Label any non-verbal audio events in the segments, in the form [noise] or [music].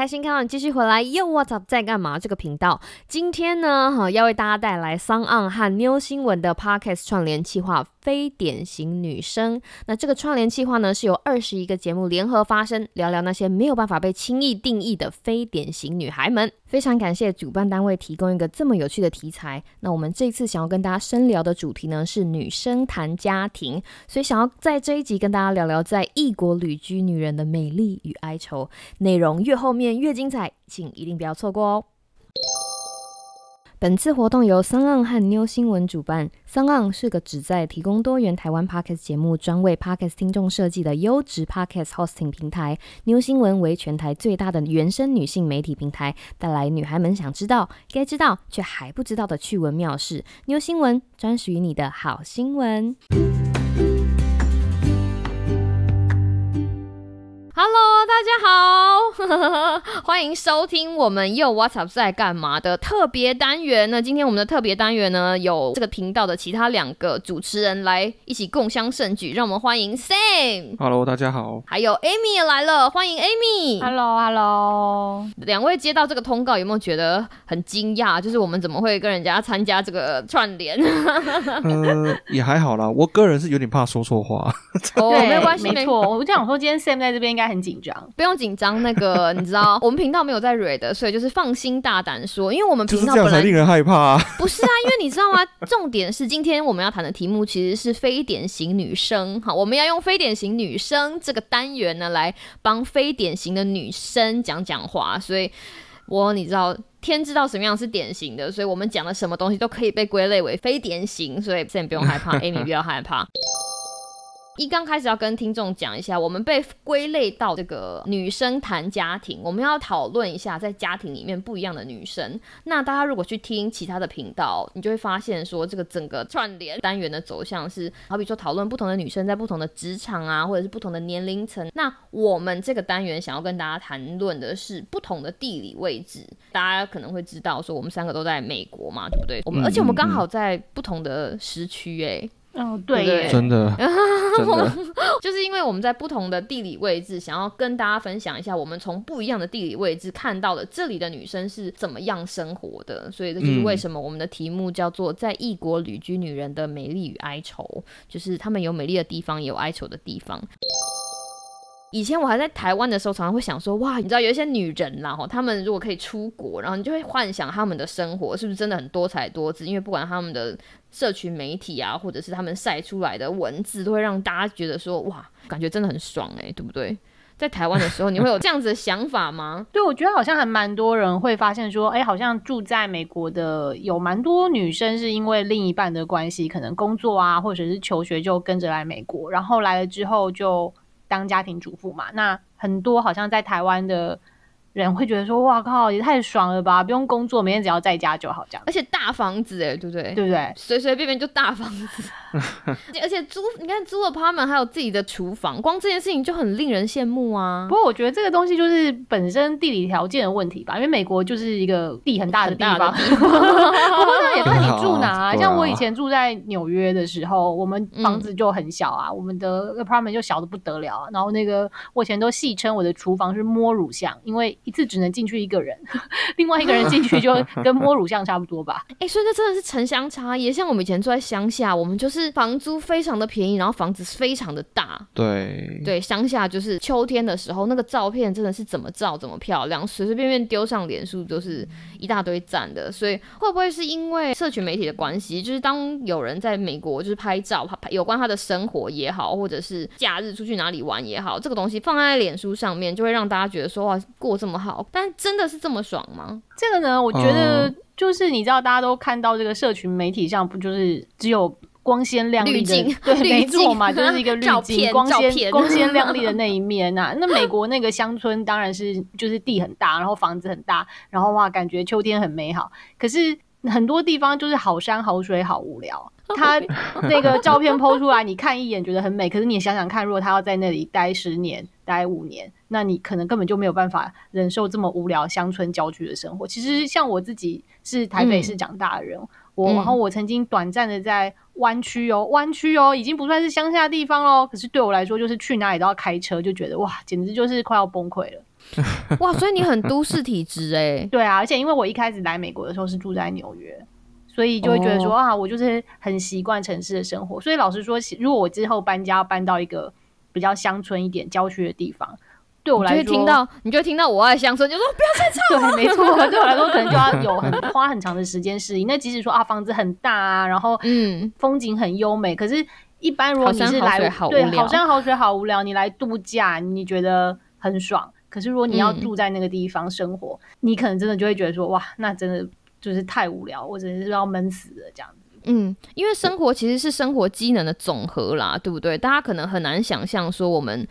开心看完继续回来。又 What's up 在干嘛？这个频道今天呢，哈要为大家带来桑岸和妞新闻的 Podcast 串联企划。非典型女生，那这个串联计划呢，是由二十一个节目联合发声，聊聊那些没有办法被轻易定义的非典型女孩们。非常感谢主办单位提供一个这么有趣的题材。那我们这次想要跟大家深聊的主题呢，是女生谈家庭，所以想要在这一集跟大家聊聊在异国旅居女人的美丽与哀愁。内容越后面越精彩，请一定不要错过哦。本次活动由桑岸和妞新闻主办。桑岸是个旨在提供多元台湾 podcast 节目，专为 podcast 听众设计的优质 podcast hosting 平台。妞新闻为全台最大的原生女性媒体平台，带来女孩们想知道、该知道却还不知道的趣闻妙事。妞新闻专属于你的好新闻。Hello，大家好，[laughs] 欢迎收听我们又 What's Up 在干嘛的特别单元。那今天我们的特别单元呢，有这个频道的其他两个主持人来一起共襄盛举，让我们欢迎 Sam。Hello，大家好。还有 Amy 也来了，欢迎 Amy。Hello，Hello。两位接到这个通告，有没有觉得很惊讶？就是我们怎么会跟人家参加这个串联？[laughs] 呃，也还好啦。我个人是有点怕说错话。哦，没有关系，没错。我就想说，今天 Sam 在这边应该。很紧张，不用紧张。那个 [laughs] 你知道，我们频道没有在蕊的，所以就是放心大胆说。因为我们频道本来令人害怕。不是啊，因为你知道吗？重点是今天我们要谈的题目其实是非典型女生。好，我们要用非典型女生这个单元呢，来帮非典型的女生讲讲话。所以，我你知道，天知道什么样是典型的，所以我们讲的什么东西都可以被归类为非典型。所以现在不用害怕，Amy 不要害怕。一刚开始要跟听众讲一下，我们被归类到这个女生谈家庭，我们要讨论一下在家庭里面不一样的女生。那大家如果去听其他的频道，你就会发现说，这个整个串联单元的走向是，好比说讨论不同的女生在不同的职场啊，或者是不同的年龄层。那我们这个单元想要跟大家谈论的是不同的地理位置。大家可能会知道说，我们三个都在美国嘛，对不对？我们而且我们刚好在不同的时区，哎。哦，对，真的，[laughs] 真的，[laughs] 就是因为我们在不同的地理位置，想要跟大家分享一下，我们从不一样的地理位置看到了这里的女生是怎么样生活的，所以这就是为什么我们的题目叫做《在异国旅居女人的美丽与哀愁》，就是她们有美丽的地方，也有哀愁的地方。以前我还在台湾的时候，常常会想说，哇，你知道有一些女人啦，哈，她们如果可以出国，然后你就会幻想她们的生活是不是真的很多彩多姿？因为不管她们的社群媒体啊，或者是他们晒出来的文字，都会让大家觉得说，哇，感觉真的很爽哎，对不对？在台湾的时候，你会有这样子的想法吗？对，我觉得好像还蛮多人会发现说，哎，好像住在美国的有蛮多女生是因为另一半的关系，可能工作啊，或者是求学就跟着来美国，然后来了之后就。当家庭主妇嘛，那很多好像在台湾的。人会觉得说：“哇靠，也太爽了吧！不用工作，每天只要在家就好，这样。而且大房子，哎，对不对？对不对？随随便便就大房子，[laughs] 而且租，你看租了 apartment 还有自己的厨房，光这件事情就很令人羡慕啊。不过我觉得这个东西就是本身地理条件的问题吧，因为美国就是一个地很大的地方。[laughs] 不过那也看你住哪。啊像我以前住在纽约的时候，我们房子就很小啊，我们的 apartment 就小的不得了。然后那个我以前都戏称我的厨房是摸乳像，因为。一次只能进去一个人，[laughs] 另外一个人进去就 [laughs] 跟摸乳像差不多吧。哎，所以这真的是城乡差异。像我们以前住在乡下，我们就是房租非常的便宜，然后房子非常的大。对对，乡下就是秋天的时候，那个照片真的是怎么照怎么漂亮，随随便便丢上脸书都是一大堆赞的。所以会不会是因为社群媒体的关系，就是当有人在美国就是拍照，拍有关他的生活也好，或者是假日出去哪里玩也好，这个东西放在脸书上面，就会让大家觉得说哇，过这么。好，但真的是这么爽吗？这个呢，我觉得就是你知道，大家都看到这个社群媒体上，不就是只有光鲜亮丽的对，没错嘛，[laughs] 就是一个滤镜，光鲜光鲜 [laughs] 亮丽的那一面呐。那美国那个乡村当然是就是地很大，然后房子很大，然后哇，感觉秋天很美好。可是很多地方就是好山好水好无聊。他那个照片抛出来，你看一眼觉得很美，可是你想想看，如果他要在那里待十年、待五年，那你可能根本就没有办法忍受这么无聊乡村郊区的生活。其实像我自己是台北市长大的人，我然后我曾经短暂的在湾区哦，湾区哦，已经不算是乡下地方喽，可是对我来说，就是去哪里都要开车，就觉得哇，简直就是快要崩溃了。[laughs] 哇，所以你很都市体质哎。对啊，而且因为我一开始来美国的时候是住在纽约，所以就会觉得说啊，我就是很习惯城市的生活。所以老实说，如果我之后搬家搬到一个比较乡村一点、郊区的地方，对我来说，听到你就听到我爱乡村，就说不要再唱。[laughs] 对，没错，[laughs] 对我来说可能就要有很花很长的时间适应。那即使说啊，房子很大啊，然后嗯，风景很优美，可是。一般如果你是来对好山好水好无聊，你来度假你觉得很爽。可是如果你要住在那个地方生活，你可能真的就会觉得说哇，那真的就是太无聊，或者是要闷死了这样子。嗯，因为生活其实是生活机能的总和啦，对不对？大家可能很难想象说我们。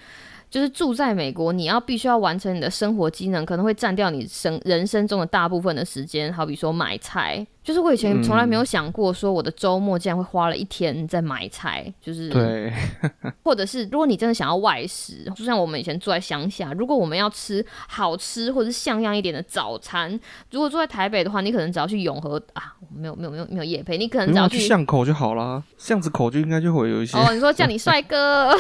就是住在美国，你要必须要完成你的生活机能，可能会占掉你生人生中的大部分的时间。好比说买菜，就是我以前从来没有想过，说我的周末竟然会花了一天在买菜。就是对，[laughs] 或者是如果你真的想要外食，就像我们以前住在乡下，如果我们要吃好吃或者是像样一点的早餐，如果住在台北的话，你可能只要去永和啊，没有没有没有没有夜配，你可能只要去巷口就好了，巷子口就应该就会有一些。哦，你说叫你帅哥。[laughs]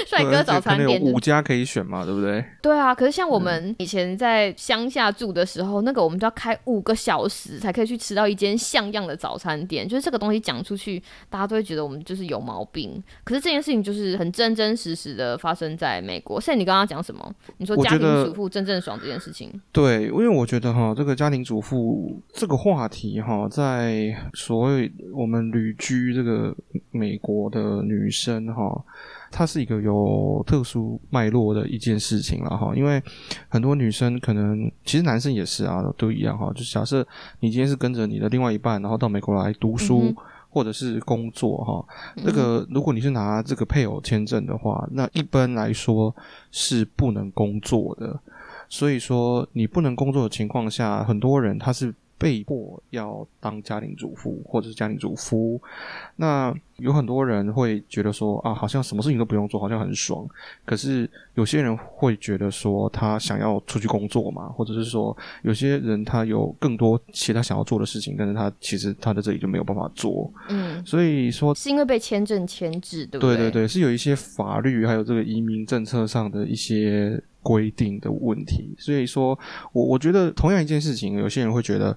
[laughs] 帅哥早餐店五家可以选嘛，对不对？对啊，可是像我们以前在乡下住的时候，那个我们都要开五个小时才可以去吃到一间像样的早餐店。就是这个东西讲出去，大家都会觉得我们就是有毛病。可是这件事情就是很真真实实的发生在美国。现在你刚刚讲什么？你说家庭主妇真正爽这件事情？对，因为我觉得哈，这个家庭主妇这个话题哈，在所谓我们旅居这个美国的女生哈。她是一个有特殊脉络的一件事情了哈，因为很多女生可能，其实男生也是啊，都一样哈。就假设你今天是跟着你的另外一半，然后到美国来读书或者是工作哈，这个如果你是拿这个配偶签证的话，那一般来说是不能工作的。所以说你不能工作的情况下，很多人他是。被迫要当家庭主妇或者是家庭主夫，那有很多人会觉得说啊，好像什么事情都不用做，好像很爽。可是有些人会觉得说，他想要出去工作嘛，或者是说，有些人他有更多其他想要做的事情，但是他其实他在这里就没有办法做。嗯，所以说是因为被签证牵制，对不对？对对对，是有一些法律还有这个移民政策上的一些。规定的问题，所以说，我我觉得同样一件事情，有些人会觉得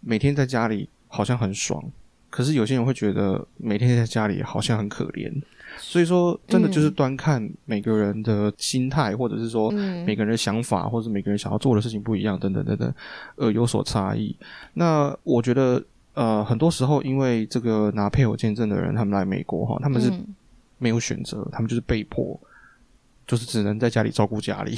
每天在家里好像很爽，可是有些人会觉得每天在家里好像很可怜。所以说，真的就是端看每个人的心态，或者是说每个人的想法，或者每个人想要做的事情不一样，等等等等，呃，有所差异。那我觉得，呃，很多时候因为这个拿配偶签证的人，他们来美国哈，他们是没有选择，他们就是被迫。就是只能在家里照顾家里，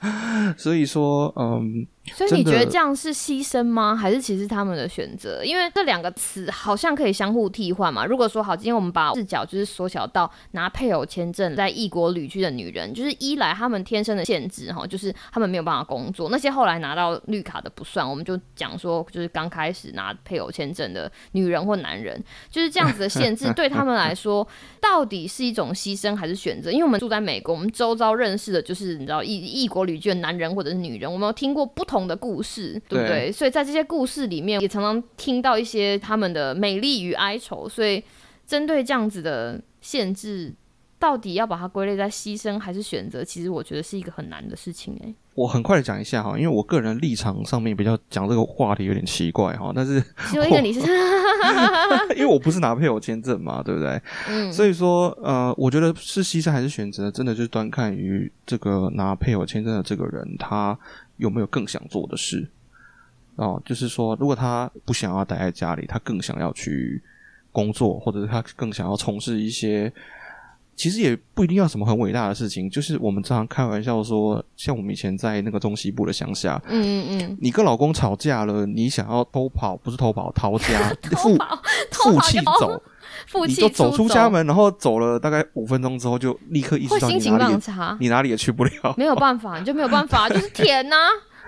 [laughs] 所以说，嗯。所以你觉得这样是牺牲吗？还是其实他们的选择？因为这两个词好像可以相互替换嘛。如果说好，今天我们把视角就是缩小到拿配偶签证在异国旅居的女人，就是一来他们天生的限制哈，就是他们没有办法工作。那些后来拿到绿卡的不算，我们就讲说就是刚开始拿配偶签证的女人或男人，就是这样子的限制对他们来说，[laughs] 到底是一种牺牲还是选择？因为我们住在美国，我们周遭认识的就是你知道异异国旅居的男人或者是女人，我们有听过不同。的故事，对不对？所以在这些故事里面，也常常听到一些他们的美丽与哀愁。所以，针对这样子的限制，到底要把它归类在牺牲还是选择？其实我觉得是一个很难的事情。哎，我很快的讲一下哈，因为我个人立场上面比较讲这个话题有点奇怪哈，但是因为你是，[laughs] 因为我不是拿配偶签证嘛，对不对？嗯，所以说呃，我觉得是牺牲还是选择，真的就是端看于这个拿配偶签证的这个人他。有没有更想做的事？哦，就是说，如果他不想要待在家里，他更想要去工作，或者是他更想要从事一些，其实也不一定要什么很伟大的事情。就是我们常常开玩笑说，像我们以前在那个中西部的乡下，嗯嗯嗯，你跟老公吵架了，你想要偷跑，不是偷跑，逃家，[laughs] [laughs] 负负气走，[laughs] 你就走出家门，然后走了大概五分钟之后，就立刻意识到你哪里，你哪里也去不了，没有办法，你就没有办法，[laughs] 就是甜呐。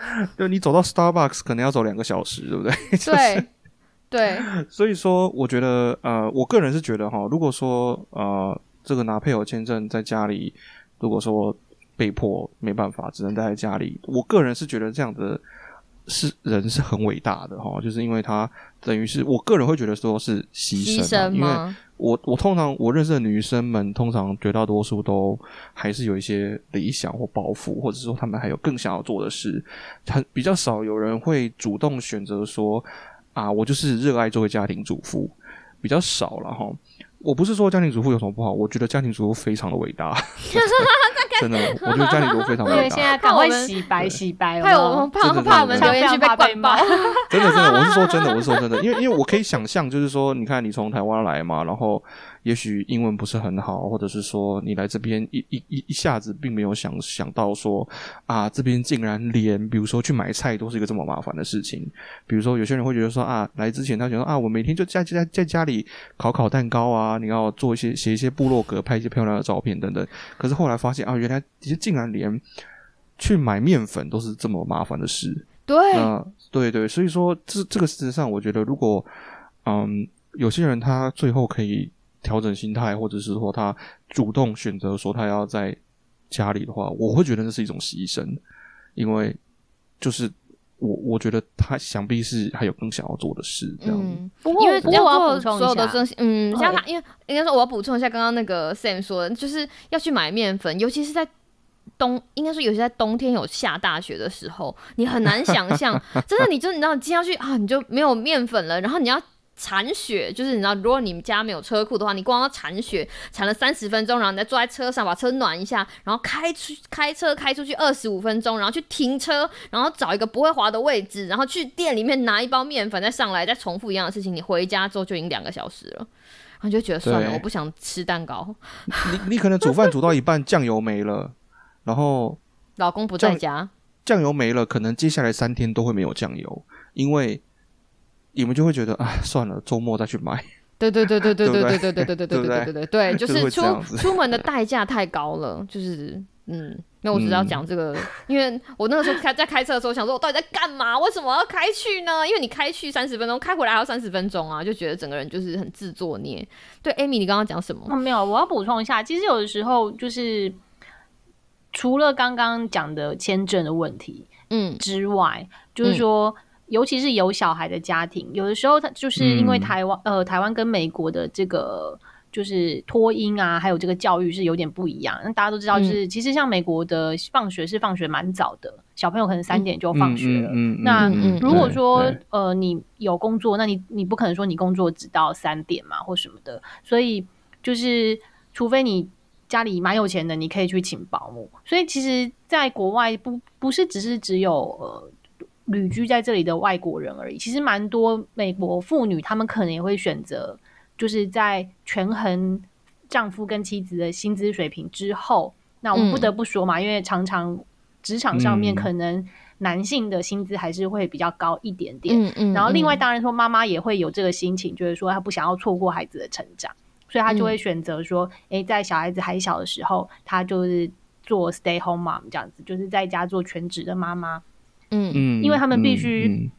[laughs] 对，你走到 Starbucks 可能要走两个小时，对不对？对，对。所以说，我觉得，呃，我个人是觉得哈，如果说，呃，这个拿配偶签证在家里，如果说被迫没办法，只能待在家里，我个人是觉得这样的是人是很伟大的哈，就是因为他等于是我个人会觉得说是牺牲，因为我我通常我认识的女生们，通常绝大多数都还是有一些理想或抱负，或者说他们还有更想要做的事，很比较少有人会主动选择说啊，我就是热爱作为家庭主妇，比较少了哈。我不是说家庭主妇有什么不好，我觉得家庭主妇非常的伟大。[laughs] 真的，我觉得家庭主妇非常伟大。现在赶快洗白洗白，怕我们怕怕我们留言区被灌爆。真的真的，我是说真的，我是说真的，因为因为我可以想象，就是说，你看你从台湾来嘛，然后。也许英文不是很好，或者是说你来这边一一一一下子并没有想想到说啊，这边竟然连比如说去买菜都是一个这么麻烦的事情。比如说有些人会觉得说啊，来之前他觉得啊，我每天就在在在家里烤烤蛋糕啊，你要做一些写一些部落格，拍一些漂亮的照片等等。可是后来发现啊，原来其实竟然连去买面粉都是这么麻烦的事。对，啊对对，所以说这这个事实上，我觉得如果嗯，有些人他最后可以。调整心态，或者是说他主动选择说他要在家里的话，我会觉得那是一种牺牲，因为就是我我觉得他想必是还有更想要做的事这样。因为我要补充所有的东西，嗯，像他，因为应该说我要补充一下刚刚那个 Sam 说的，就是要去买面粉，尤其是在冬，应该说尤其在冬天有下大雪的时候，你很难想象，[laughs] 真的，你就你知道，你今天要去啊，你就没有面粉了，然后你要。铲雪就是你知道，如果你们家没有车库的话，你光要铲雪，铲了三十分钟，然后你再坐在车上把车暖一下，然后开出开车开出去二十五分钟，然后去停车，然后找一个不会滑的位置，然后去店里面拿一包面粉再上来，再重复一样的事情，你回家之后就已经两个小时了，然后就觉得算了，我不想吃蛋糕。你你可能煮饭煮到一半酱油没了，然后老公不在家，酱油没了，可能接下来三天都会没有酱油，因为。你们就会觉得，啊，算了，周末再去买。对对对对对对对对对对对对对对对对，就是出出门的代价太高了，就是嗯，那我只是要讲这个，[laughs] 因为我那个时候开在开车的时候，想说我到底在干嘛？为什么要开去呢？因为你开去三十分钟，开回来还要三十分钟啊，就觉得整个人就是很自作孽。对，Amy，你刚刚讲什么？没有，我要补充一下，其实有的时候就是除了刚刚讲的签证的问题，嗯之外，就是说。尤其是有小孩的家庭，有的时候他就是因为台湾呃，台湾跟美国的这个就是托婴啊，还有这个教育是有点不一样。那大家都知道，就是其实像美国的放学是放学蛮早的，小朋友可能三点就放学了。那如果说呃你有工作，那你你不可能说你工作只到三点嘛，或什么的。所以就是除非你家里蛮有钱的，你可以去请保姆。所以其实，在国外不不是只是只有呃。旅居在这里的外国人而已，其实蛮多美国妇女，她们可能也会选择，就是在权衡丈夫跟妻子的薪资水平之后，那我们不得不说嘛，因为常常职场上面可能男性的薪资还是会比较高一点点。嗯嗯。然后另外当然说，妈妈也会有这个心情，就是说她不想要错过孩子的成长，所以她就会选择说，哎，在小孩子还小的时候，她就是做 stay home mom 这样子，就是在家做全职的妈妈。嗯嗯，因为他们必须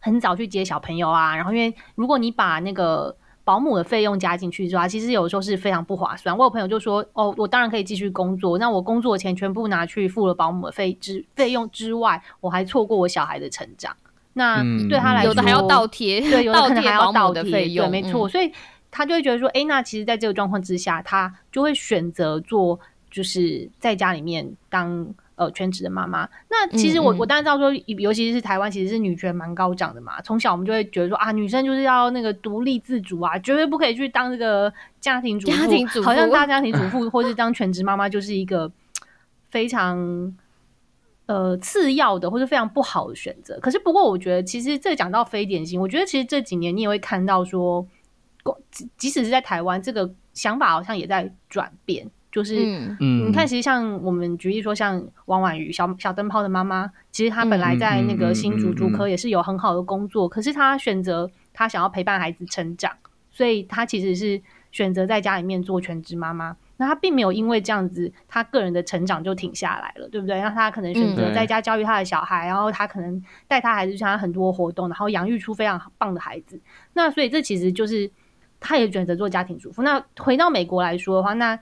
很早去接小朋友啊，然后因为如果你把那个保姆的费用加进去的话，其实有时候是非常不划算。我有朋友就说：“哦，我当然可以继续工作，那我工作钱全部拿去付了保姆的费之费用之外，我还错过我小孩的成长。那对他来说，有的还要倒贴，对，有的可能还要倒贴，对，没错。所以他就会觉得说：，哎，那其实，在这个状况之下，他就会选择做，就是在家里面当。”呃，全职的妈妈，那其实我我当然知道说，尤其是台湾，其实是女权蛮高涨的嘛。从小我们就会觉得说啊，女生就是要那个独立自主啊，绝对不可以去当这个家庭主妇，好像大家庭主妇或是当全职妈妈就是一个非常呃次要的或者非常不好的选择。可是不过，我觉得其实这讲到非典型，我觉得其实这几年你也会看到说，即使是在台湾，这个想法好像也在转变。就是，嗯你看，其实像我们举例说，像王婉瑜小小灯泡的妈妈，其实她本来在那个新竹竹科也是有很好的工作，可是她选择她想要陪伴孩子成长，所以她其实是选择在家里面做全职妈妈。那她并没有因为这样子，她个人的成长就停下来了，对不对？那她可能选择在家教育她的小孩，然后她可能带她孩子参加很多活动，然后养育出非常棒的孩子。那所以这其实就是她也选择做家庭主妇。那回到美国来说的话，那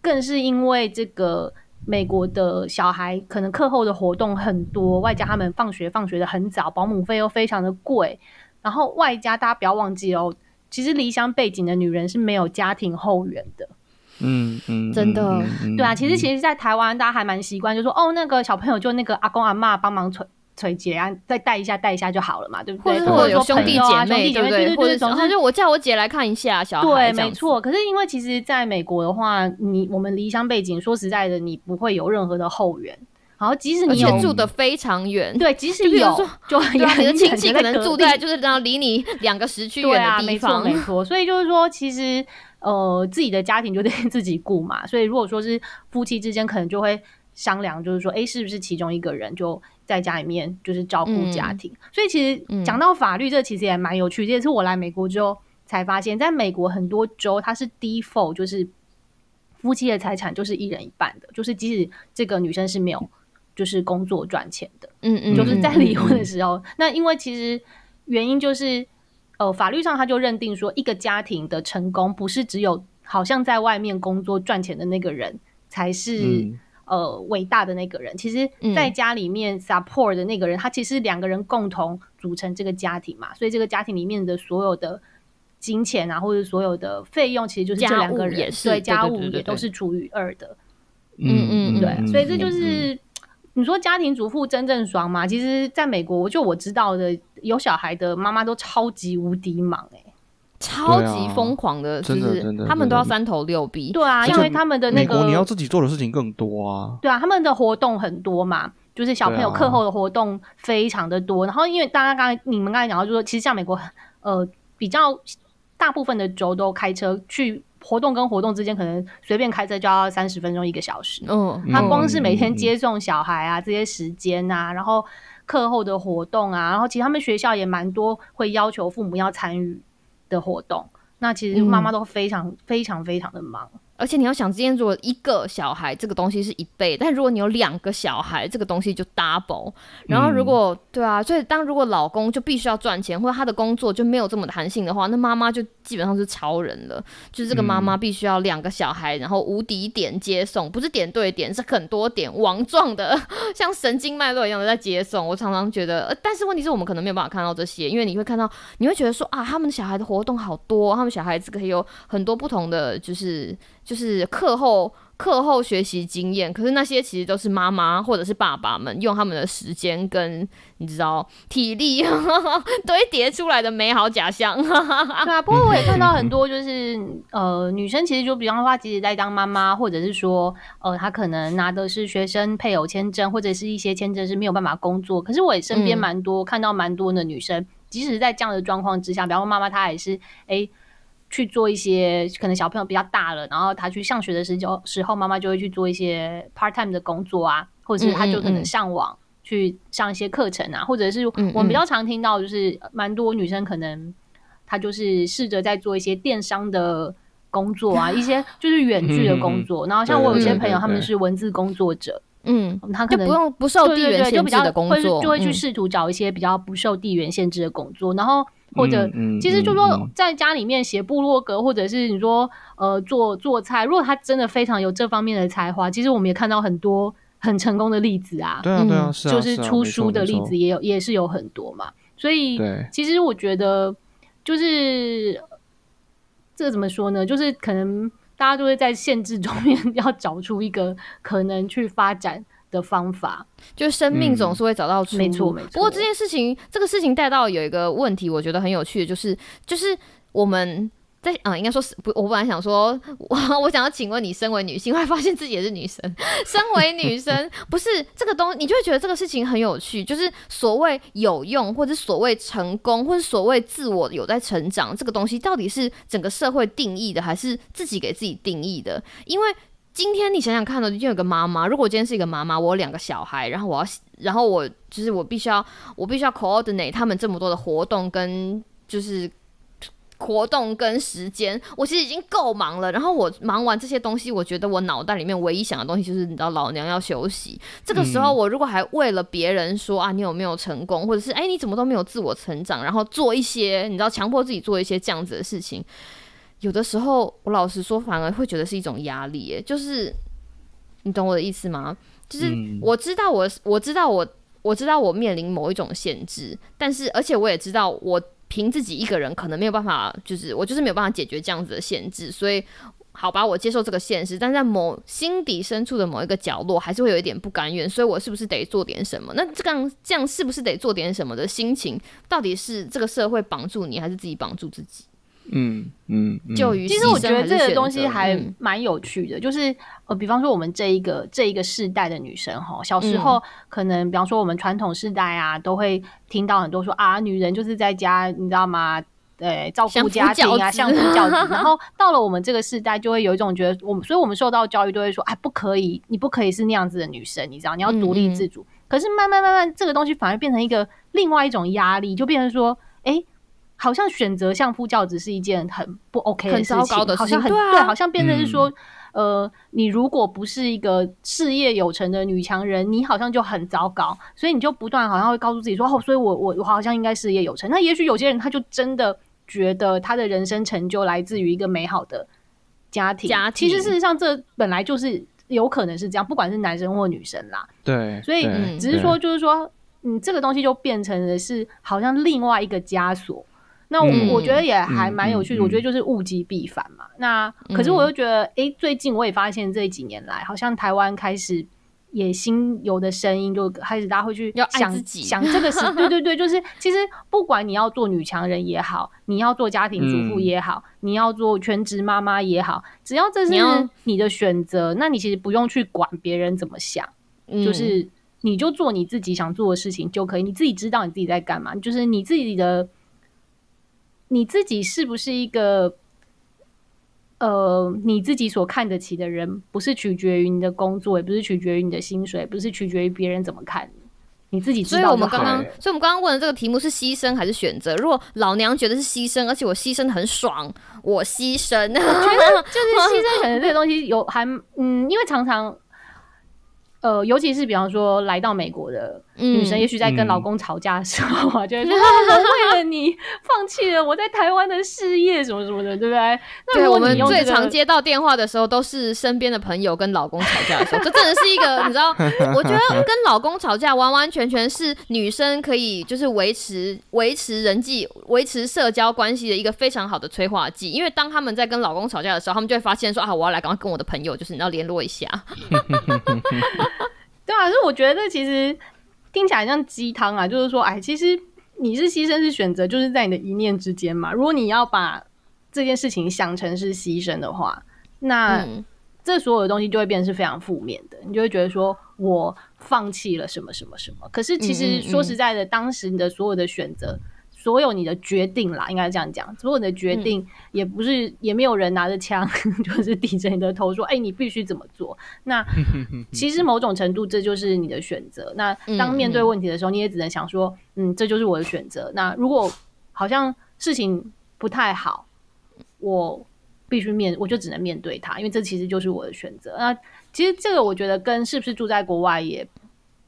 更是因为这个美国的小孩可能课后的活动很多，外加他们放学放学的很早，保姆费又非常的贵，然后外加大家不要忘记哦，其实离乡背景的女人是没有家庭后援的。嗯嗯，真的，对啊，其实其实，在台湾大家还蛮习惯，就说哦，那个小朋友就那个阿公阿妈帮忙催催姐啊，再带一下带一下就好了嘛，对不对？或者有兄弟姐妹，对不对？或者总之就我叫我姐来看一下小孩，对，没错。可是因为其实在美国的话，你我们离乡背景，说实在的，你不会有任何的后援。然后即使你住的非常远，对，即使有，就你的亲戚可能住在就是然后离你两个时区远的地方，没错，没错。所以就是说，其实。呃，自己的家庭就得自己顾嘛，所以如果说是夫妻之间，可能就会商量，就是说，哎，是不是其中一个人就在家里面就是照顾家庭？所以其实讲到法律，这其实也蛮有趣。这也是我来美国之后才发现，在美国很多州，它是 default，就是夫妻的财产就是一人一半的，就是即使这个女生是没有就是工作赚钱的，嗯嗯，就是在离婚的时候，那因为其实原因就是。呃，法律上他就认定说，一个家庭的成功不是只有好像在外面工作赚钱的那个人才是呃伟大的那个人。其实，在家里面 support 的那个人，他其实两个人共同组成这个家庭嘛。所以，这个家庭里面的所有的金钱啊，或者所有的费用，其实就是这两个人对家务也都是除以二的。嗯嗯，对，所以这就是。你说家庭主妇真正爽吗？其实，在美国，就我知道的，有小孩的妈妈都超级无敌忙，哎，超级疯狂的，就是他们都要三头六臂。对啊，因为他们的那个你要自己做的事情更多啊。对啊，他们的活动很多嘛，就是小朋友课后的活动非常的多。然后，因为大家刚才你们刚才讲到，就说其实像美国，呃，比较大部分的州都开车去。活动跟活动之间，可能随便开车就要三十分钟一个小时。嗯，他光是每天接送小孩啊，这些时间啊，然后课后的活动啊，然后其实他们学校也蛮多会要求父母要参与的活动。那其实妈妈都非常非常非常的忙。而且你要想，今天如果一个小孩，这个东西是一倍；但如果你有两个小孩，这个东西就 double。然后如果对啊，所以当如果老公就必须要赚钱，或者他的工作就没有这么弹性的话，那妈妈就基本上是超人了。就是这个妈妈必须要两个小孩，然后无敌点接送，不是点对点，是很多点王状的，[laughs] 像神经脉络一样的在接送。我常常觉得，呃但是问题是我们可能没有办法看到这些，因为你会看到，你会觉得说啊，他们小孩的活动好多，他们小孩子可以有很多不同的，就是。就是课后课后学习经验，可是那些其实都是妈妈或者是爸爸们用他们的时间跟你知道体力 [laughs] 堆叠出来的美好假象。[laughs] 对啊，不过我也看到很多，就是 [laughs] 呃女生其实就比方说，即使在当妈妈，或者是说呃她可能拿的是学生配偶签证，或者是一些签证是没有办法工作。可是我也身边蛮多看到蛮多的女生，即使在这样的状况之下，比方说妈妈她还是哎。去做一些可能小朋友比较大了，然后他去上学的时候，时候妈妈就会去做一些 part time 的工作啊，或者是他就可能上网去上一些课程啊，或者是我们比较常听到就是蛮多女生可能她就是试着在做一些电商的工作啊，[sighs] 一些就是远距的工作。然后像我有些朋友他们是文字工作者，嗯，他可能不用不受地缘限制的工作，就会去试图找一些比较不受地缘限制的工作，然后。或者，其实就说在家里面写部落格，或者是你说呃做做菜，如果他真的非常有这方面的才华，其实我们也看到很多很成功的例子啊。对啊，对啊，就是出书的例子也有，也是有很多嘛。所以，其实我觉得就是这怎么说呢？就是可能大家都会在限制中面 [laughs] 要找出一个可能去发展。的方法，就是生命总是会找到出路。没错，没错。不过这件事情，这个事情带到有一个问题，我觉得很有趣的，就是就是我们在啊，应该说是不，我本来想说，我我想要请问你，身为女性，后来发现自己也是女生。身为女生，不是这个东，你就会觉得这个事情很有趣，就是所谓有用，或者所谓成功，或者所谓自我有在成长，这个东西到底是整个社会定义的，还是自己给自己定义的？因为今天你想想看呢，就有个妈妈。如果今天是一个妈妈，我有两个小孩，然后我要，然后我就是我必须要，我必须要 coordinate 他们这么多的活动跟就是活动跟时间，我其实已经够忙了。然后我忙完这些东西，我觉得我脑袋里面唯一想的东西就是，你知道，老娘要休息。这个时候，我如果还为了别人说啊，你有没有成功，或者是哎，你怎么都没有自我成长，然后做一些你知道，强迫自己做一些这样子的事情。有的时候，我老实说，反而会觉得是一种压力，就是你懂我的意思吗？就是我知道我我知道我我知道我面临某一种限制，但是而且我也知道我凭自己一个人可能没有办法，就是我就是没有办法解决这样子的限制，所以。好吧，我接受这个现实，但在某心底深处的某一个角落，还是会有一点不甘愿，所以我是不是得做点什么？那这样这样是不是得做点什么的心情，到底是这个社会绑住你，还是自己绑住自己？嗯嗯，就于其实我觉得这个东西还蛮有趣的，就是呃，比方说我们这一个这一个世代的女生哈，小时候可能比方说我们传统世代啊，都会听到很多说啊，女人就是在家，你知道吗？对，照顾家庭啊，相夫教子。[laughs] 然后到了我们这个时代，就会有一种觉得，我们，所以我们受到教育都会说，哎，不可以，你不可以是那样子的女生，你知道，你要独立自主。可是慢慢慢慢，这个东西反而变成一个另外一种压力，就变成说，哎，好像选择相夫教子是一件很不 OK 很糟糕的事情，好像很对，好像变成是说，呃，你如果不是一个事业有成的女强人，你好像就很糟糕，所以你就不断好像会告诉自己说，哦，所以我我我好像应该事业有成。那也许有些人他就真的。觉得他的人生成就来自于一个美好的家庭，家庭其实事实上这本来就是有可能是这样，不管是男生或女生啦。对，所以只是说，就是说，嗯，这个东西就变成的是好像另外一个枷锁。那我我觉得也还蛮有趣的，我觉得就是物极必反嘛。那可是我又觉得，哎，最近我也发现这几年来，好像台湾开始。也新有的声音就开始，大家会去想想这个事 [laughs] 对对对，就是其实不管你要做女强人也好，你要做家庭主妇也好，你要做全职妈妈也好，只要这是你的选择，那你其实不用去管别人怎么想，就是你就做你自己想做的事情就可以，你自己知道你自己在干嘛，就是你自己的你自己是不是一个。呃，你自己所看得起的人，不是取决于你的工作，也不是取决于你的薪水，不是取决于别人怎么看你，你自己知道。所以我们刚刚，所以我们刚刚问的这个题目是牺牲还是选择？如果老娘觉得是牺牲，而且我牺牲的很爽，我牺牲。我觉得 [laughs] 就是牺牲选择这个东西有还嗯，因为常常。呃，尤其是比方说来到美国的女生，也许在跟老公吵架的时候啊，就会说：[laughs] “我为了你放弃了我在台湾的事业，什么什么的，对不对？”那，我们最常接到电话的时候，都是身边的朋友跟老公吵架的时候。这真的是一个，你知道？[laughs] 我觉得跟老公吵架，完完全全是女生可以就是维持维持人际、维持社交关系的一个非常好的催化剂。因为当他们在跟老公吵架的时候，他们就会发现说：“啊，我要来赶快跟我的朋友，就是你要联络一下。[laughs] ”对啊，所以我觉得其实听起来像鸡汤啊，就是说，哎，其实你是牺牲是选择，就是在你的一念之间嘛。如果你要把这件事情想成是牺牲的话，那这所有的东西就会变得是非常负面的。你就会觉得说我放弃了什么什么什么。可是其实说实在的，当时你的所有的选择。所有你的决定啦，应该这样讲。所有你的决定也不是，也没有人拿着枪，[laughs] 就是抵着你的头说：“哎，你必须怎么做。”那 [laughs] 其实某种程度，这就是你的选择。那当面对问题的时候，你也只能想说：“嗯，这就是我的选择。”那如果好像事情不太好，我必须面，我就只能面对它，因为这其实就是我的选择。那其实这个，我觉得跟是不是住在国外也。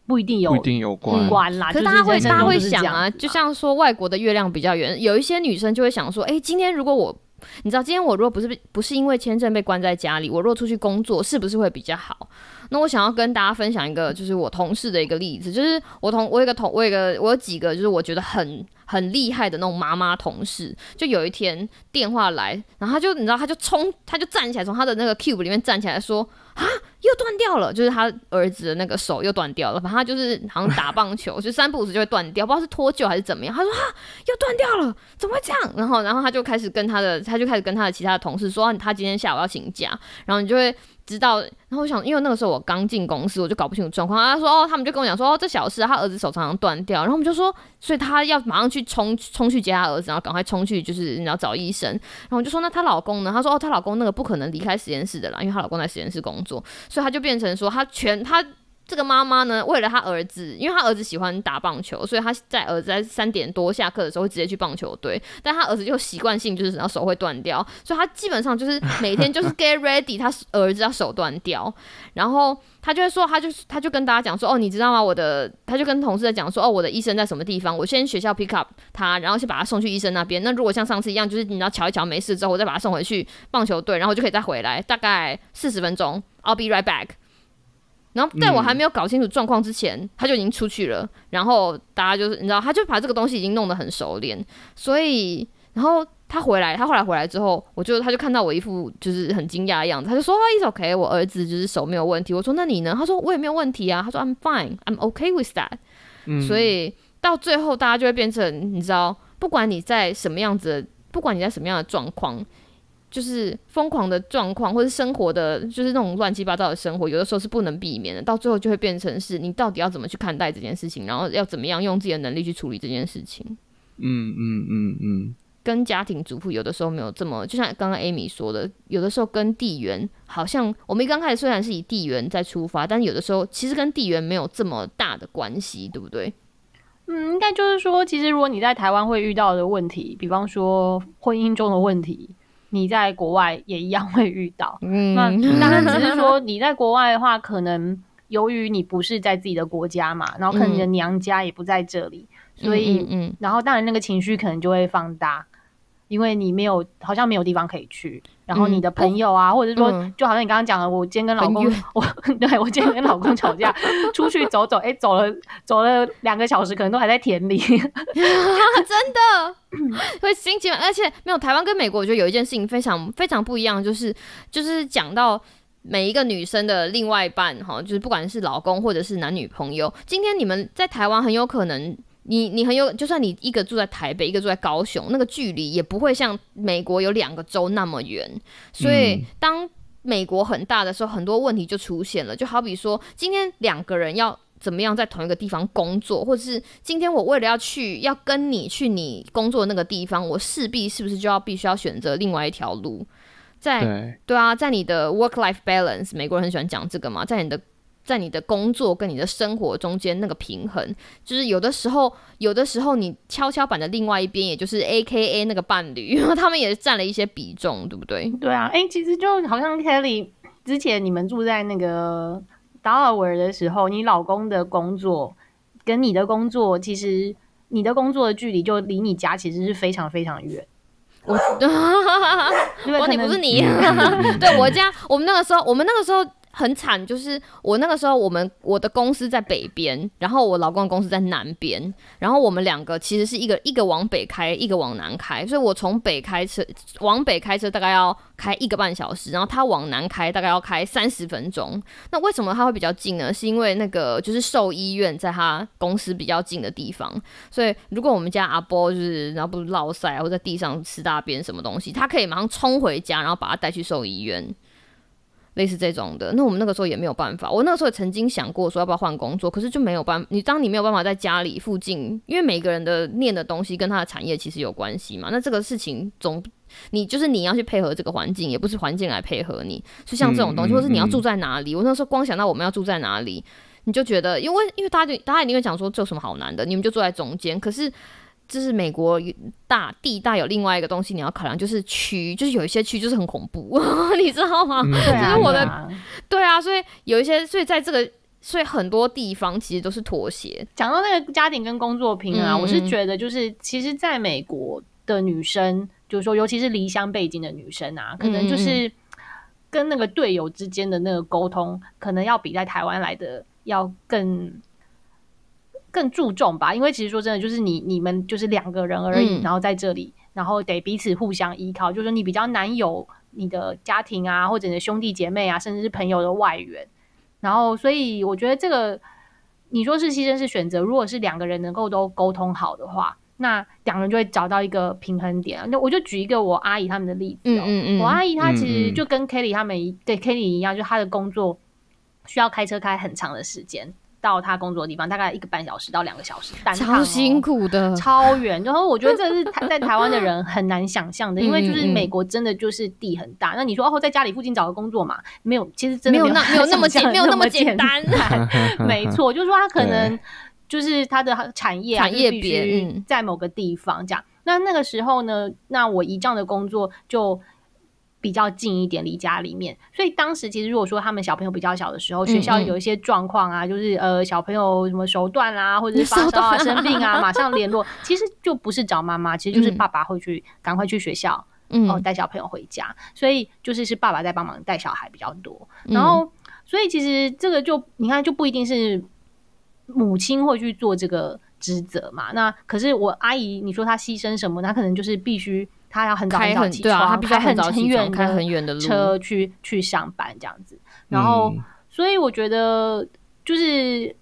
不一定有，不一定有关啦。可是大家会，大家会想啊，就像说外国的月亮比较圆，有一些女生就会想说，哎，今天如果我，你知道，今天我如果不是不是因为签证被关在家里，我若出去工作，是不是会比较好？那我想要跟大家分享一个，就是我同事的一个例子，就是我同我有个同，我有个我有几个，就是我觉得很很厉害的那种妈妈同事，就有一天电话来，然后他就你知道，他就冲，他就站起来，从他的那个 cube 里面站起来说。啊，又断掉了，就是他儿子的那个手又断掉了。反正他就是好像打棒球，[laughs] 就三不五时就会断掉，不知道是脱臼还是怎么样。他说啊，又断掉了，怎么会这样？然后，然后他就开始跟他的，他就开始跟他的其他的同事说，他今天下午要请假。然后你就会。知道，然后我想，因为那个时候我刚进公司，我就搞不清楚状况。他说，哦，他们就跟我讲说，哦，这小事，他儿子手常常断掉。然后我们就说，所以他要马上去冲冲去接他儿子，然后赶快冲去，就是你要找医生。然后我就说，那她老公呢？她说，哦，她老公那个不可能离开实验室的啦，因为她老公在实验室工作，所以他就变成说，他全他。这个妈妈呢，为了她儿子，因为她儿子喜欢打棒球，所以她在儿子在三点多下课的时候会直接去棒球队。但她儿子就习惯性就是然后手会断掉，所以她基本上就是每天就是 [laughs] get ready，他儿子要手断掉，然后他就会说，他就他就跟大家讲说，哦，你知道吗？我的他就跟同事在讲说，哦，我的医生在什么地方？我先学校 pick up 他，然后先把他送去医生那边。那如果像上次一样，就是你要瞧一瞧没事之后，我再把他送回去棒球队，然后就可以再回来，大概四十分钟。I'll be right back。然后在我还没有搞清楚状况之前，他就已经出去了。然后大家就是你知道，他就把这个东西已经弄得很熟练。所以，然后他回来，他后来回来之后，我就他就看到我一副就是很惊讶的样子，他就说：“It's OK，我儿子就是手没有问题。”我说：“那你呢？”他说：“我也没有问题啊。”他说：“I'm fine, I'm OK with that。”所以到最后，大家就会变成你知道，不管你在什么样子，不管你在什么样的状况。就是疯狂的状况，或者生活的，就是那种乱七八糟的生活，有的时候是不能避免的。到最后就会变成是你到底要怎么去看待这件事情，然后要怎么样用自己的能力去处理这件事情。嗯嗯嗯嗯，跟家庭主妇有的时候没有这么，就像刚刚 Amy 说的，有的时候跟地缘好像我们一刚开始虽然是以地缘在出发，但是有的时候其实跟地缘没有这么大的关系，对不对？嗯，应该就是说，其实如果你在台湾会遇到的问题，比方说婚姻中的问题。你在国外也一样会遇到，那当然只是说你在国外的话，可能由于你不是在自己的国家嘛，然后可能你的娘家也不在这里，所以，嗯，然后当然那个情绪可能就会放大。因为你没有，好像没有地方可以去，然后你的朋友啊，或者说，就好像你刚刚讲的，我今天跟老公，我对我今天跟老公吵架，出去走走，哎，走了走了两个小时，可能都还在田里 [laughs] [laughs] 真的会心情，而且没有台湾跟美国，我觉得有一件事情非常非常不一样，就是就是讲到每一个女生的另外一半，哈，就是不管是老公或者是男女朋友，今天你们在台湾很有可能。你你很有，就算你一个住在台北，一个住在高雄，那个距离也不会像美国有两个州那么远。所以当美国很大的时候，很多问题就出现了。就好比说，今天两个人要怎么样在同一个地方工作，或者是今天我为了要去要跟你去你工作的那个地方，我势必是不是就要必须要选择另外一条路？在对啊，在你的 work life balance，美国人很喜欢讲这个嘛，在你的。在你的工作跟你的生活中间那个平衡，就是有的时候，有的时候你跷跷板的另外一边，也就是 A K A 那个伴侣，[laughs] 他们也占了一些比重，对不对？对啊，哎，其实就好像 Kelly 之前你们住在那个达尔文的时候，你老公的工作跟你的工作，其实你的工作的距离就离你家其实是非常非常远。我，[laughs] 我你不是你，对我家，我们那个时候，我们那个时候。很惨，就是我那个时候，我们我的公司在北边，然后我老公的公司在南边，然后我们两个其实是一个一个往北开，一个往南开，所以我从北开车往北开车大概要开一个半小时，然后他往南开大概要开三十分钟。那为什么他会比较近呢？是因为那个就是兽医院在他公司比较近的地方，所以如果我们家阿波就是然后不是落塞或在地上吃大便什么东西，他可以马上冲回家，然后把他带去兽医院。类似这种的，那我们那个时候也没有办法。我那个时候也曾经想过说要不要换工作，可是就没有办。你当你没有办法在家里附近，因为每个人的念的东西跟他的产业其实有关系嘛。那这个事情总你就是你要去配合这个环境，也不是环境来配合你。就像这种东西，或是你要住在哪里，我那时候光想到我们要住在哪里，你就觉得，因为因为大家就大家一定会讲说这有什么好难的，你们就坐在中间。可是。就是美国大地大有另外一个东西你要考量，就是区，就是有一些区就是很恐怖，[laughs] 你知道吗？就是，我的对啊，所以有一些，所以在这个，所以很多地方其实都是妥协。讲到那个家庭跟工作平衡啊，我是觉得就是，其实在美国的女生，就是说，尤其是离乡背景的女生啊，可能就是跟那个队友之间的那个沟通，可能要比在台湾来的要更。更注重吧，因为其实说真的，就是你你们就是两个人而已，然后在这里，然后得彼此互相依靠。就是说你比较难有你的家庭啊，或者你的兄弟姐妹啊，甚至是朋友的外援。然后，所以我觉得这个你说是牺牲是选择。如果是两个人能够都沟通好的话，那两人就会找到一个平衡点。那我就举一个我阿姨他们的例子哦，我阿姨她其实就跟 Kelly 他们一对 Kelly 一样，就她的工作需要开车开很长的时间。到他工作的地方大概一个半小时到两个小时，超辛苦的，超远。然后我觉得这是在台湾的人很难想象的，因为就是美国真的就是地很大。那你说哦，在家里附近找个工作嘛？没有，其实真的没有那没有那么简没有那么简单。[laughs] 没错，就是说他可能就是他的产业产业别在某个地方这样。那那个时候呢，那我一这样的工作就。比较近一点，离家里面，所以当时其实如果说他们小朋友比较小的时候，学校有一些状况啊，就是呃小朋友什么手断啦，或者是发烧啊、生病啊，马上联络，其实就不是找妈妈，其实就是爸爸会去赶快去学校，嗯，带小朋友回家，所以就是是爸爸在帮忙带小孩比较多。然后所以其实这个就你看就不一定是母亲会去做这个职责嘛。那可是我阿姨，你说她牺牲什么？她可能就是必须她要很早很早起床，她开很很远开很远的车去去上班这样子。然后，所以我觉得就是。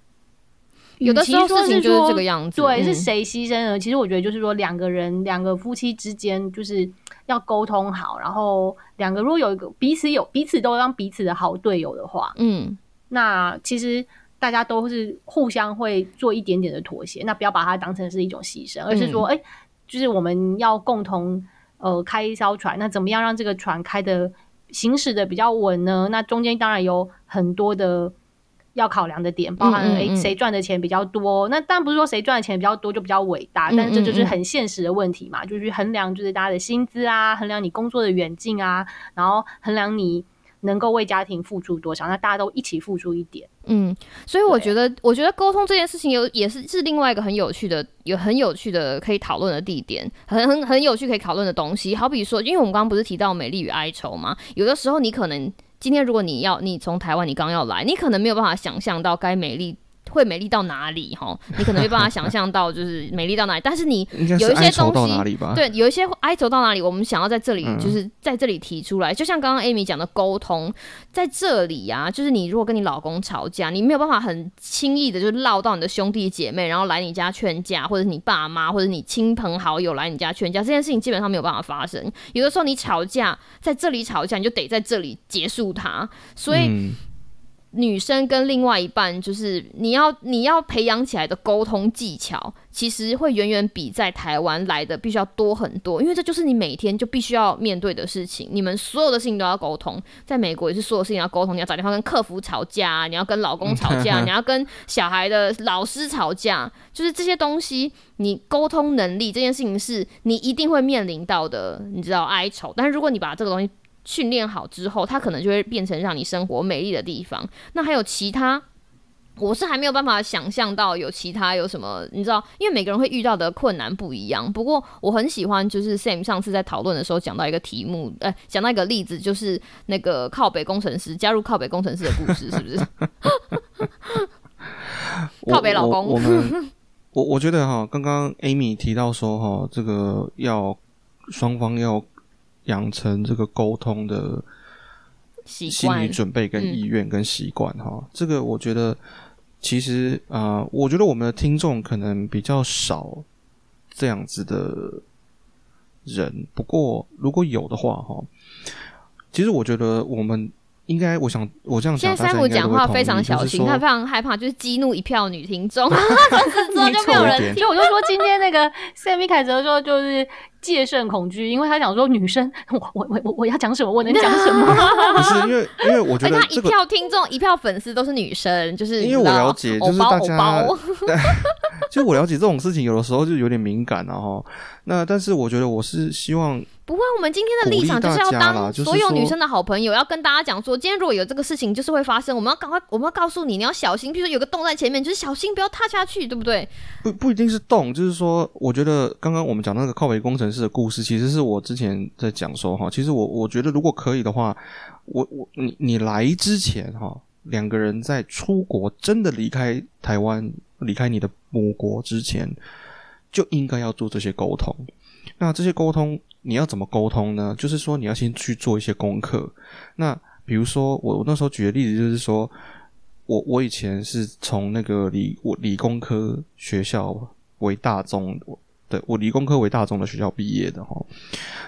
有的时候事情就是这个样子，对，是谁牺牲了？其实我觉得就是说，两个人，两个夫妻之间就是要沟通好，然后两个如果有一个彼此有彼此都当彼此的好队友的话，嗯，那其实大家都是互相会做一点点的妥协，那不要把它当成是一种牺牲，而是说，哎，就是我们要共同呃开一艘船，那怎么样让这个船开的行驶的比较稳呢？那中间当然有很多的。要考量的点包含诶，谁赚的钱比较多？那当然不是说谁赚的钱比较多就比较伟大，但是这就是很现实的问题嘛，就是衡量就是大家的薪资啊，衡量你工作的远近啊，然后衡量你能够为家庭付出多少，那大家都一起付出一点。嗯，所以我觉得，我觉得沟通这件事情有也是是另外一个很有趣的，有很有趣的可以讨论的地点，很很很有趣可以讨论的东西。好比说，因为我们刚刚不是提到美丽与哀愁嘛，有的时候你可能。今天如果你要你从台湾，你刚要来，你可能没有办法想象到该美丽。会美丽到哪里？哈，你可能没办法想象到，就是美丽到哪里。但是你 [laughs] 有一些东西，对，有一些哀愁到哪里，我们想要在这里，就是在这里提出来。就像刚刚 Amy 讲的沟通，在这里啊，就是你如果跟你老公吵架，你没有办法很轻易的就唠到你的兄弟姐妹，然后来你家劝架，或者是你爸妈，或者你亲朋好友来你家劝架，这件事情基本上没有办法发生。有的时候你吵架在这里吵架，你就得在这里结束它。所以。女生跟另外一半，就是你要你要培养起来的沟通技巧，其实会远远比在台湾来的必须要多很多，因为这就是你每天就必须要面对的事情。你们所有的事情都要沟通，在美国也是所有事情要沟通。你要打电话跟客服吵架，你要跟老公吵架，你要跟小孩的老师吵架，就是这些东西，你沟通能力这件事情是你一定会面临到的，你知道哀愁。但是如果你把这个东西，训练好之后，它可能就会变成让你生活美丽的地方。那还有其他，我是还没有办法想象到有其他有什么，你知道，因为每个人会遇到的困难不一样。不过我很喜欢，就是 Sam 上次在讨论的时候讲到一个题目，呃，讲到一个例子，就是那个靠北工程师加入靠北工程师的故事，是不是？[laughs] 靠北老公，我们 [laughs] 我我觉得哈，刚刚 Amy 提到说哈，这个要双方要。养成这个沟通的心理准备、跟意愿、跟习惯哈，这个我觉得其实啊，我觉得我们的听众可能比较少这样子的人。不过如果有的话哈，其实我觉得我们。应该，我想我这样讲，现在三五讲话非常小心，他非常害怕，就是激怒一票女听众，从此之后就没有人 [laughs] 听。我就说今天那个 Sammy 凯泽说，就是戒慎恐惧，因为他想说女生，[laughs] 我我我我我要讲什么，我能讲什么？[laughs] 不是因为 [laughs] 因为我觉得他一票听众一票粉丝都是女生，就是因为我了解，就是大家，其实我了解这种事情，有的时候就有点敏感了哈。那但是我觉得我是希望。不会，我们今天的立场就是要当所有女生的好朋友，要跟大家讲说，今天如果有这个事情，就是会发生，我们要赶快，我们要告诉你，你要小心。比如说有个洞在前面，就是小心不要踏下去，对不对？不不一定是洞，就是说，我觉得刚刚我们讲那个靠北工程师的故事，其实是我之前在讲说哈，其实我我觉得如果可以的话，我我你你来之前哈，两个人在出国真的离开台湾、离开你的母国之前，就应该要做这些沟通。那这些沟通。你要怎么沟通呢？就是说，你要先去做一些功课。那比如说，我我那时候举的例子就是说，我我以前是从那个理我理工科学校为大众。对，我理工科为大众的学校毕业的哈。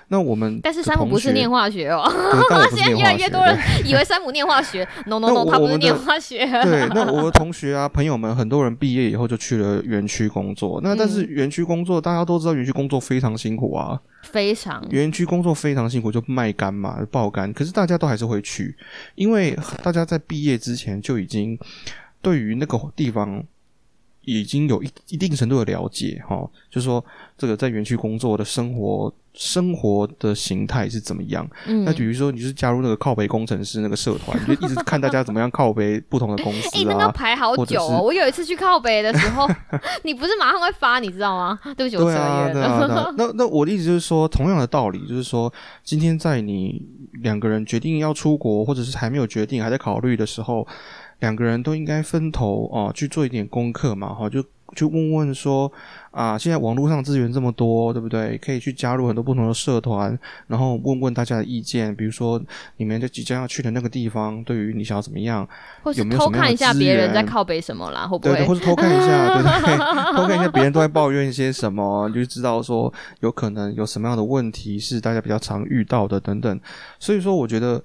那我们但是山姆不是念化学哦。[laughs] 现在越来越多人以为山姆念化学，no no no，他不是念化学。对，那我的同学啊，朋友们，很多人毕业以后就去了园区工作。那但是园区工作，大家都知道园区工作非常辛苦啊，非常园区工作非常辛苦，就卖干嘛，爆干。可是大家都还是会去，因为大家在毕业之前就已经对于那个地方。已经有一一定程度的了解哈，就是说这个在园区工作的生活生活的形态是怎么样？嗯，那比如说你是加入那个靠背工程师那个社团，你 [laughs] 就一直看大家怎么样靠背不同的公司啊，那个排好久哦。我有一次去靠背的时候，[laughs] 你不是马上会发，你知道吗？对不起，我扯远了。[laughs] 那那我的意思就是说，同样的道理，就是说，今天在你两个人决定要出国，或者是还没有决定还在考虑的时候。两个人都应该分头哦去做一点功课嘛，哈，就就问问说啊，现在网络上资源这么多，对不对？可以去加入很多不同的社团，然后问问大家的意见，比如说你们即将要去的那个地方，对于你想要怎么样，有没有偷看一下别人在靠北什么啦，会不会？或者偷看一下，对 [laughs] 对，偷看一下别人都在抱怨一些什么，你就知道说有可能有什么样的问题是大家比较常遇到的等等。所以说，我觉得。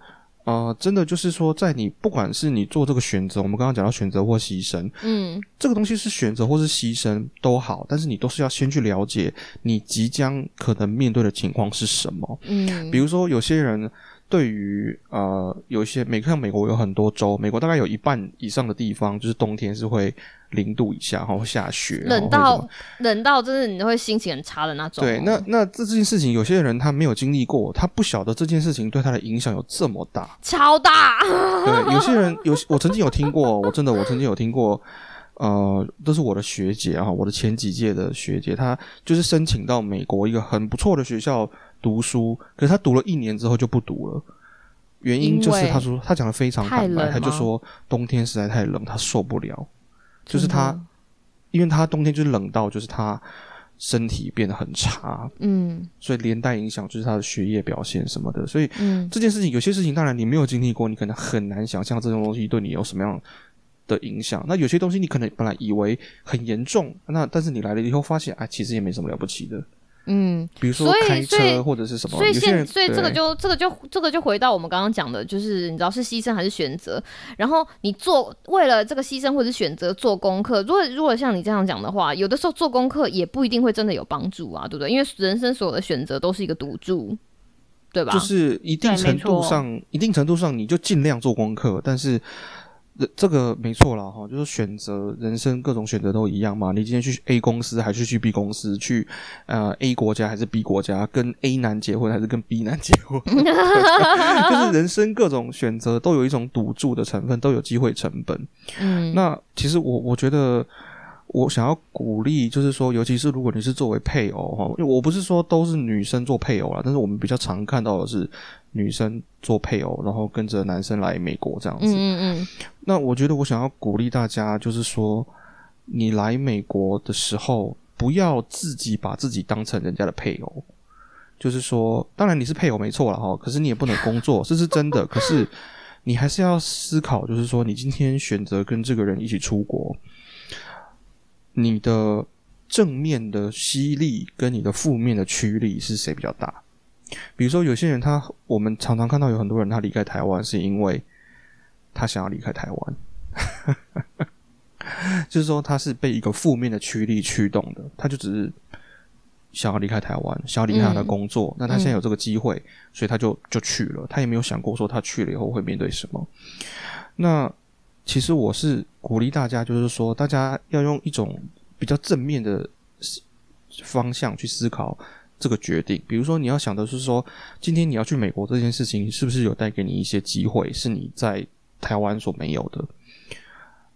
啊，真的就是说，在你不管是你做这个选择，我们刚刚讲到选择或牺牲，嗯，这个东西是选择或是牺牲都好，但是你都是要先去了解你即将可能面对的情况是什么，嗯，比如说有些人。对于呃，有一些美像美国有很多州，美国大概有一半以上的地方，就是冬天是会零度以下，然后下雪，冷到冷到就是你会心情很差的那种。对，那那这件事情，有些人他没有经历过，他不晓得这件事情对他的影响有这么大，超大。对，有些人有，我曾经有听过，我真的我曾经有听过，呃，都是我的学姐啊，我的前几届的学姐，她就是申请到美国一个很不错的学校。读书，可是他读了一年之后就不读了。原因就是他说他讲的非常坦白，他就说冬天实在太冷，他受不了。就是他，因为他冬天就是冷到，就是他身体变得很差，嗯，所以连带影响就是他的学业表现什么的。所以，嗯，这件事情有些事情当然你没有经历过，你可能很难想象这种东西对你有什么样的影响。那有些东西你可能本来以为很严重，那但是你来了以后发现，哎，其实也没什么了不起的。嗯，比如说开车或者是什么，所以现所以这个就这个就这个就回到我们刚刚讲的，就是你知道是牺牲还是选择。然后你做为了这个牺牲或者选择做功课，如果如果像你这样讲的话，有的时候做功课也不一定会真的有帮助啊，对不对？因为人生所有的选择都是一个赌注，对吧？就是一定程度上，一定程度上你就尽量做功课，但是。这个没错了哈，就是选择人生各种选择都一样嘛。你今天去 A 公司还是去 B 公司？去呃 A 国家还是 B 国家？跟 A 男结婚还是跟 B 男结婚？[laughs] 就是人生各种选择都有一种赌注的成分，都有机会成本。嗯，那其实我我觉得。我想要鼓励，就是说，尤其是如果你是作为配偶哈，因为我不是说都是女生做配偶啦，但是我们比较常看到的是女生做配偶，然后跟着男生来美国这样子。嗯嗯嗯。那我觉得我想要鼓励大家，就是说，你来美国的时候，不要自己把自己当成人家的配偶。就是说，当然你是配偶没错了哈，可是你也不能工作，这是真的。[laughs] 可是你还是要思考，就是说，你今天选择跟这个人一起出国。你的正面的吸力跟你的负面的驱力是谁比较大？比如说，有些人他，我们常常看到有很多人他离开台湾是因为他想要离开台湾，[laughs] 就是说他是被一个负面的驱力驱动的，他就只是想要离开台湾，想要离开他的工作。那他现在有这个机会，所以他就就去了，他也没有想过说他去了以后会面对什么。那其实我是鼓励大家，就是说，大家要用一种比较正面的方向去思考这个决定。比如说，你要想的是说，今天你要去美国这件事情，是不是有带给你一些机会，是你在台湾所没有的？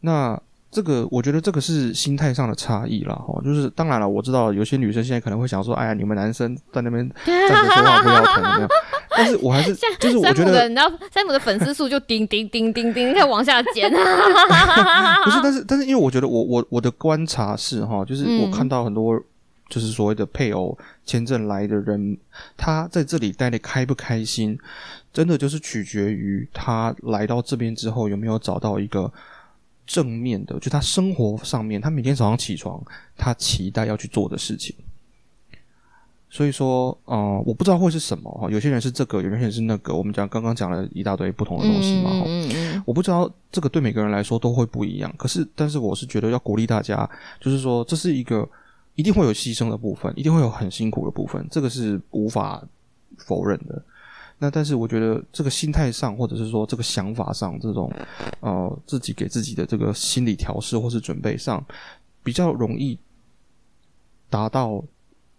那这个，我觉得这个是心态上的差异了哈。就是当然了，我知道有些女生现在可能会想说，哎呀，你们男生在那边 [laughs] 站着说话不腰疼，没有。但是我还是 [laughs] 就是我觉得，你知道，山姆的粉丝数就叮叮叮叮叮，开始往下减。[laughs] 不是，但是但是，因为我觉得，我我我的观察是哈，就是我看到很多就是所谓的配偶签证来的人，他在这里待的开不开心，真的就是取决于他来到这边之后有没有找到一个正面的，就他生活上面，他每天早上起床，他期待要去做的事情。所以说，嗯，我不知道会是什么哈。有些人是这个，有些人是那个。我们讲刚刚讲了一大堆不同的东西嘛哈。我不知道这个对每个人来说都会不一样。可是，但是我是觉得要鼓励大家，就是说这是一个一定会有牺牲的部分，一定会有很辛苦的部分，这个是无法否认的。那但是我觉得这个心态上，或者是说这个想法上，这种呃自己给自己的这个心理调试或是准备上。比较容易达到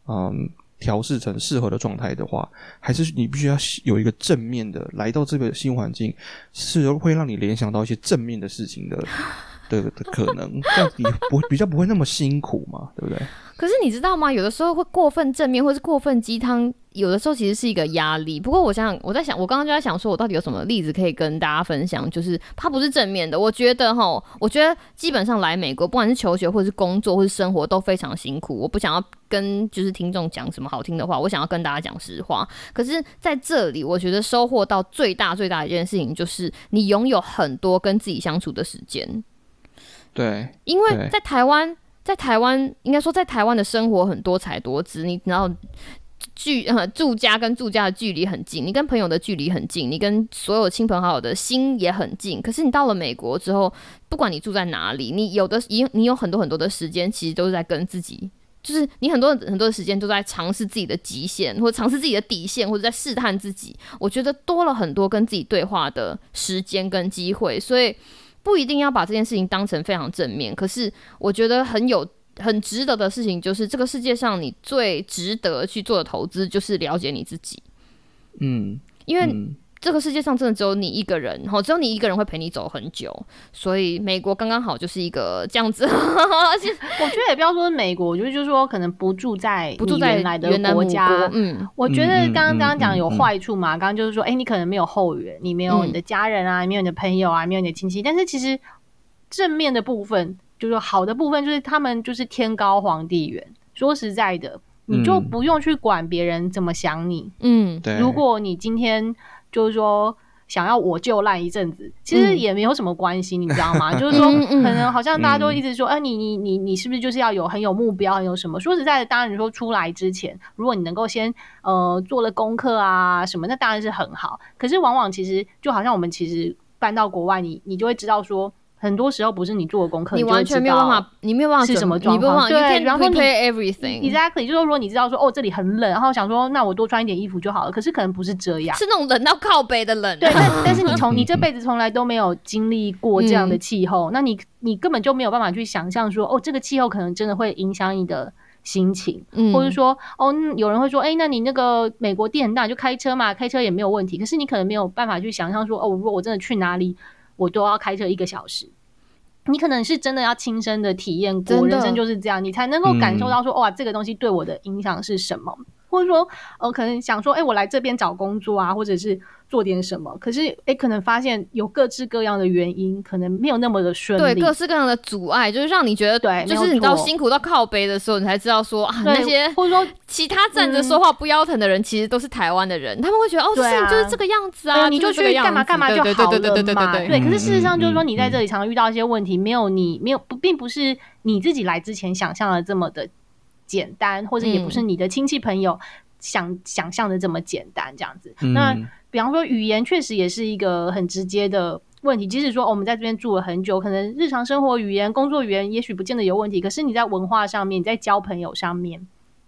嗯调试成适合的状态的话，还是你必须要有一个正面的来到这个新环境，是会让你联想到一些正面的事情的 [laughs] 的的可能，这样你不比较不会那么辛苦嘛，对不对？可是你知道吗？有的时候会过分正面，或是过分鸡汤，有的时候其实是一个压力。不过我想想，我在想，我刚刚就在想，说我到底有什么例子可以跟大家分享？就是它不是正面的。我觉得哈，我觉得基本上来美国，不管是求学，或者是工作，或是生活，都非常辛苦。我不想要跟就是听众讲什么好听的话，我想要跟大家讲实话。可是在这里，我觉得收获到最大最大的一件事情，就是你拥有很多跟自己相处的时间。对，因为在台湾。在台湾，应该说在台湾的生活很多彩多姿。你然后距呃住家跟住家的距离很近，你跟朋友的距离很近，你跟所有亲朋好友的心也很近。可是你到了美国之后，不管你住在哪里，你有的你你有很多很多的时间，其实都是在跟自己，就是你很多很多的时间都在尝试自己的极限，或者尝试自己的底线，或者在试探自己。我觉得多了很多跟自己对话的时间跟机会，所以。不一定要把这件事情当成非常正面，可是我觉得很有很值得的事情，就是这个世界上你最值得去做的投资，就是了解你自己。嗯，因为。这个世界上真的只有你一个人，吼，只有你一个人会陪你走很久，所以美国刚刚好就是一个这样子。[laughs] 而且我觉得也不要说美国，我觉得就是说可能不住在不住在原来的国家，嗯，我觉得刚刚刚刚讲有坏处嘛，刚刚就是说，哎，你可能没有后援，你没有你的家人啊，没有你的朋友啊，没有你的亲戚，但是其实正面的部分，就是好的部分，就是他们就是天高皇帝远。说实在的，你就不用去管别人怎么想你，嗯，对，如果你今天。就是说，想要我就烂一阵子，其实也没有什么关系，你知道吗？[laughs] 就是说，可能好像大家都一直说，哎，你你你你是不是就是要有很有目标，很有什么？说实在的，当然你说出来之前，如果你能够先呃做了功课啊什么，那当然是很好。可是往往其实就好像我们其实搬到国外，你你就会知道说。很多时候不是你做的功课，你完全没有办法，你没有办法是什么状况？对，然后你 everything，exactly，就是说，如果你知道说，哦，这里很冷，然后想说，那我多穿一点衣服就好了。可是可能不是这样，是那种冷到靠背的冷。对，但 [laughs] 但是你从你这辈子从来都没有经历过这样的气候，那你你根本就没有办法去想象说，哦，这个气候可能真的会影响你的心情，或者说，哦，有人会说，哎，那你那个美国地很大，就开车嘛，开车也没有问题。可是你可能没有办法去想象说，哦，如果我真的去哪里，我都要开车一个小时。你可能是真的要亲身的体验过，人生就是这样，你才能够感受到说，哇，这个东西对我的影响是什么。或者说，呃，可能想说，哎，我来这边找工作啊，或者是做点什么。可是，哎，可能发现有各式各样的原因，可能没有那么的顺利。对，各式各样的阻碍，就是让你觉得，对，就是你到辛苦到靠背的时候，你才知道说啊，那些或者说其他站着说话不腰疼的人，其实都是台湾的人。他们会觉得，哦，事情就是这个样子啊，你就去干嘛干嘛就好了嘛。对，可是事实上就是说，你在这里常常遇到一些问题，没有你没有不，并不是你自己来之前想象的这么的简单，或者也不是你的亲戚朋友。想想象的这么简单，这样子。那比方说，语言确实也是一个很直接的问题。即使说我们在这边住了很久，可能日常生活语言、工作语言也许不见得有问题，可是你在文化上面，你在交朋友上面，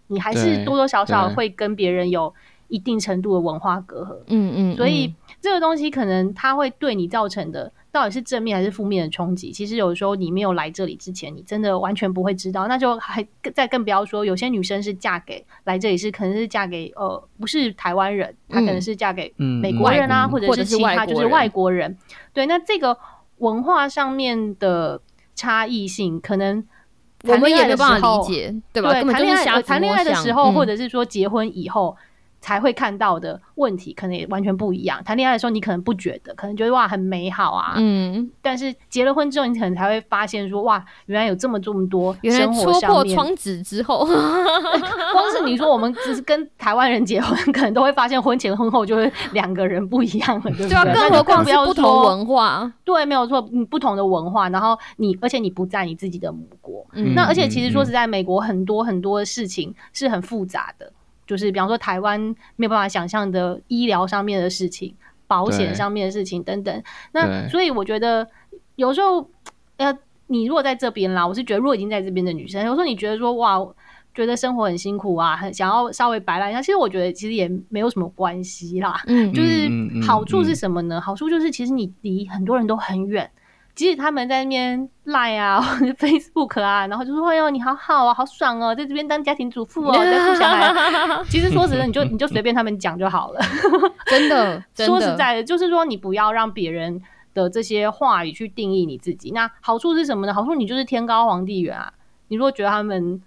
你还是多多少少会跟别人有一定程度的文化隔阂。嗯嗯，所以这个东西可能它会对你造成的。到底是正面还是负面的冲击？其实有时候你没有来这里之前，你真的完全不会知道。那就还再更不要说，有些女生是嫁给来这里是可能是嫁给呃不是台湾人，她可能是嫁给美国人啊，或者是其他就是外国人。对，那这个文化上面的差异性，可能我们也没办法理解，对吧？谈恋爱谈恋爱的时候，或者是说结婚以后。才会看到的问题，可能也完全不一样。谈恋爱的时候，你可能不觉得，可能觉得哇很美好啊，嗯。但是结了婚之后，你可能才会发现说哇，原来有这么这么多原来戳破窗纸之后，[laughs] 光是你说我们只是跟台湾人结婚，可能都会发现婚前婚后就会两个人不一样了，对不对？更何况是不同文化，对，没有错，不同的文化，然后你而且你不在你自己的母国，那而且其实说实在，美国很多很多事情是很复杂的。就是比方说台湾没有办法想象的医疗上面的事情、保险上面的事情等等。那所以我觉得有时候，呃，你如果在这边啦，我是觉得如果已经在这边的女生，有时候你觉得说哇，觉得生活很辛苦啊，很想要稍微摆烂一下。其实我觉得其实也没有什么关系啦。嗯，就是好处是什么呢？好处就是其实你离很多人都很远。即使他们在那边赖啊 [laughs] 或者 Facebook 啊，然后就说：“哎呦，你好好啊，好爽哦，在这边当家庭主妇哦，[laughs] 在互相其实说实在，你就你就随便他们讲就好了。[laughs] 真的，说实在的，就是说你不要让别人的这些话语去定义你自己。那好处是什么呢？好处你就是天高皇帝远啊。你如果觉得他们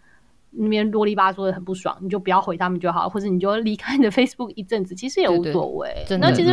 那边啰里吧嗦的很不爽，你就不要回他们就好，或者你就离开你的 Facebook 一阵子，其实也无所谓。那其实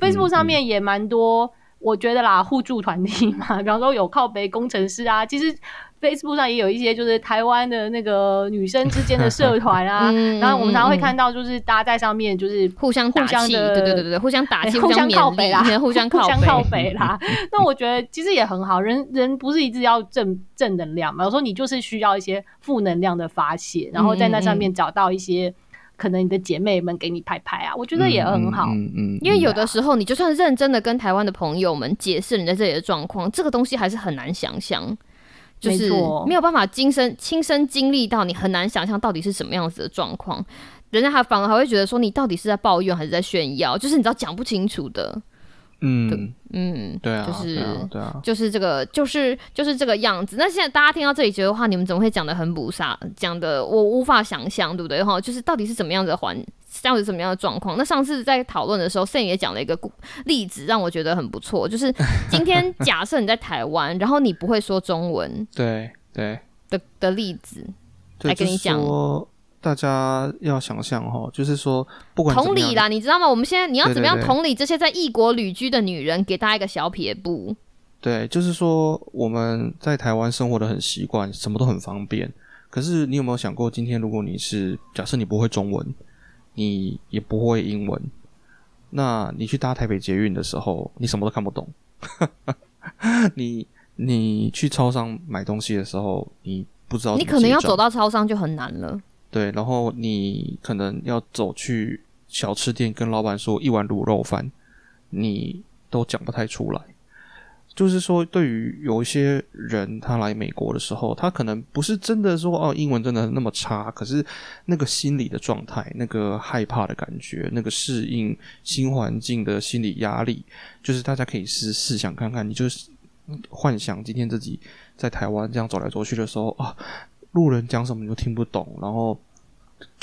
Facebook 上面也蛮多。我觉得啦，互助团体嘛，[laughs] 比方说有靠北工程师啊，其实 Facebook 上也有一些就是台湾的那个女生之间的社团啊，[laughs] 然后我们常常会看到，就是大家在上面就是互相互相的，对对对对，互相打气，[laughs] 互相靠北啦，互相互相靠北啦。那我觉得其实也很好，人人不是一直要正正能量嘛，有时候你就是需要一些负能量的发泄，然后在那上面找到一些。可能你的姐妹们给你拍拍啊，我觉得也很好。嗯嗯，因为有的时候你就算认真的跟台湾的朋友们解释你在这里的状况，这个东西还是很难想象，就是没有办法亲身亲身经历到，你很难想象到底是什么样子的状况。人家还反而还会觉得说你到底是在抱怨还是在炫耀，就是你知道讲不清楚的。嗯嗯，对啊，就是对啊，就是这个，就是就是这个样子。那现在大家听到这里觉得话，你们怎么会讲的很不傻？讲的我无法想象，对不对？哈，就是到底是怎么样的环，这样子怎么样的状况？那上次在讨论的时候，Sen 也讲了一个例子，让我觉得很不错。就是今天 [laughs] 假设你在台湾，然后你不会说中文，对对的的例子，来跟你讲。大家要想象哈，就是说，不管同理啦，你知道吗？我们现在你要怎么样同理这些在异国旅居的女人，给大家一个小撇步。对，就是说我们在台湾生活的很习惯，什么都很方便。可是你有没有想过，今天如果你是假设你不会中文，你也不会英文，那你去搭台北捷运的时候，你什么都看不懂。[laughs] 你你去超商买东西的时候，你不知道，你可能要走到超商就很难了。对，然后你可能要走去小吃店跟老板说一碗卤肉饭，你都讲不太出来。就是说，对于有一些人，他来美国的时候，他可能不是真的说哦，英文真的那么差，可是那个心理的状态，那个害怕的感觉，那个适应新环境的心理压力，就是大家可以试试想看看，你就是幻想今天自己在台湾这样走来走去的时候啊。路人讲什么你都听不懂，然后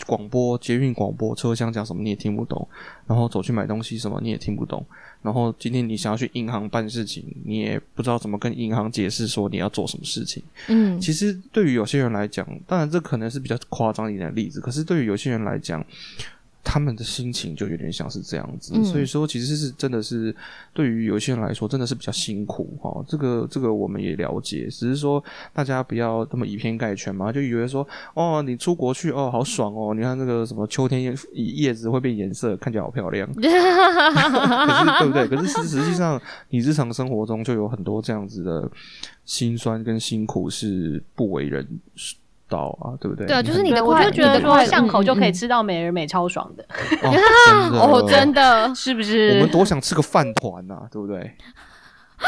广播捷运广播车厢讲什么你也听不懂，然后走去买东西什么你也听不懂，然后今天你想要去银行办事情，你也不知道怎么跟银行解释说你要做什么事情。嗯，其实对于有些人来讲，当然这可能是比较夸张一点的例子，可是对于有些人来讲。他们的心情就有点像是这样子，所以说其实是真的是对于有些人来说真的是比较辛苦哈。这个这个我们也了解，只是说大家不要那么以偏概全嘛，就以为说哦你出国去哦好爽哦，你看那个什么秋天叶叶子会变颜色，看起来好漂亮，[laughs] 可是对不对？可是实实际上你日常生活中就有很多这样子的辛酸跟辛苦是不为人。到啊，对不对？对啊，就是你的，我就觉得说巷口就可以吃到美而美，超爽的。哦，[laughs] 真的是不是？我们多想吃个饭团呐，对不对？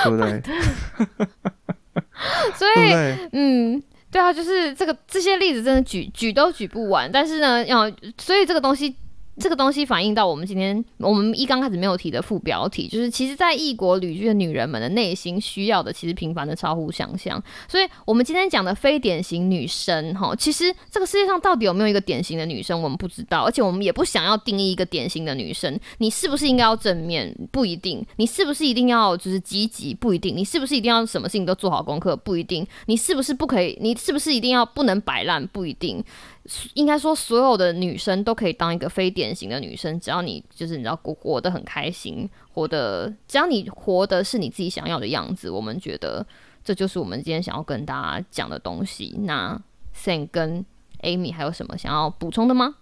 对不对？[laughs] 所以，嗯，对啊，就是这个这些例子真的举举都举不完。但是呢，要所以这个东西。这个东西反映到我们今天我们一刚开始没有提的副标题，就是其实，在异国旅居的女人们的内心需要的，其实平凡的超乎想象。所以，我们今天讲的非典型女生，哈，其实这个世界上到底有没有一个典型的女生，我们不知道，而且我们也不想要定义一个典型的女生。你是不是应该要正面？不一定。你是不是一定要就是积极？不一定。你是不是一定要什么事情都做好功课？不一定。你是不是不可以？你是不是一定要不能摆烂？不一定。应该说，所有的女生都可以当一个非典型的女生，只要你就是你知道，活活得很开心，活得只要你活的是你自己想要的样子，我们觉得这就是我们今天想要跟大家讲的东西。那 Sam 跟 Amy 还有什么想要补充的吗？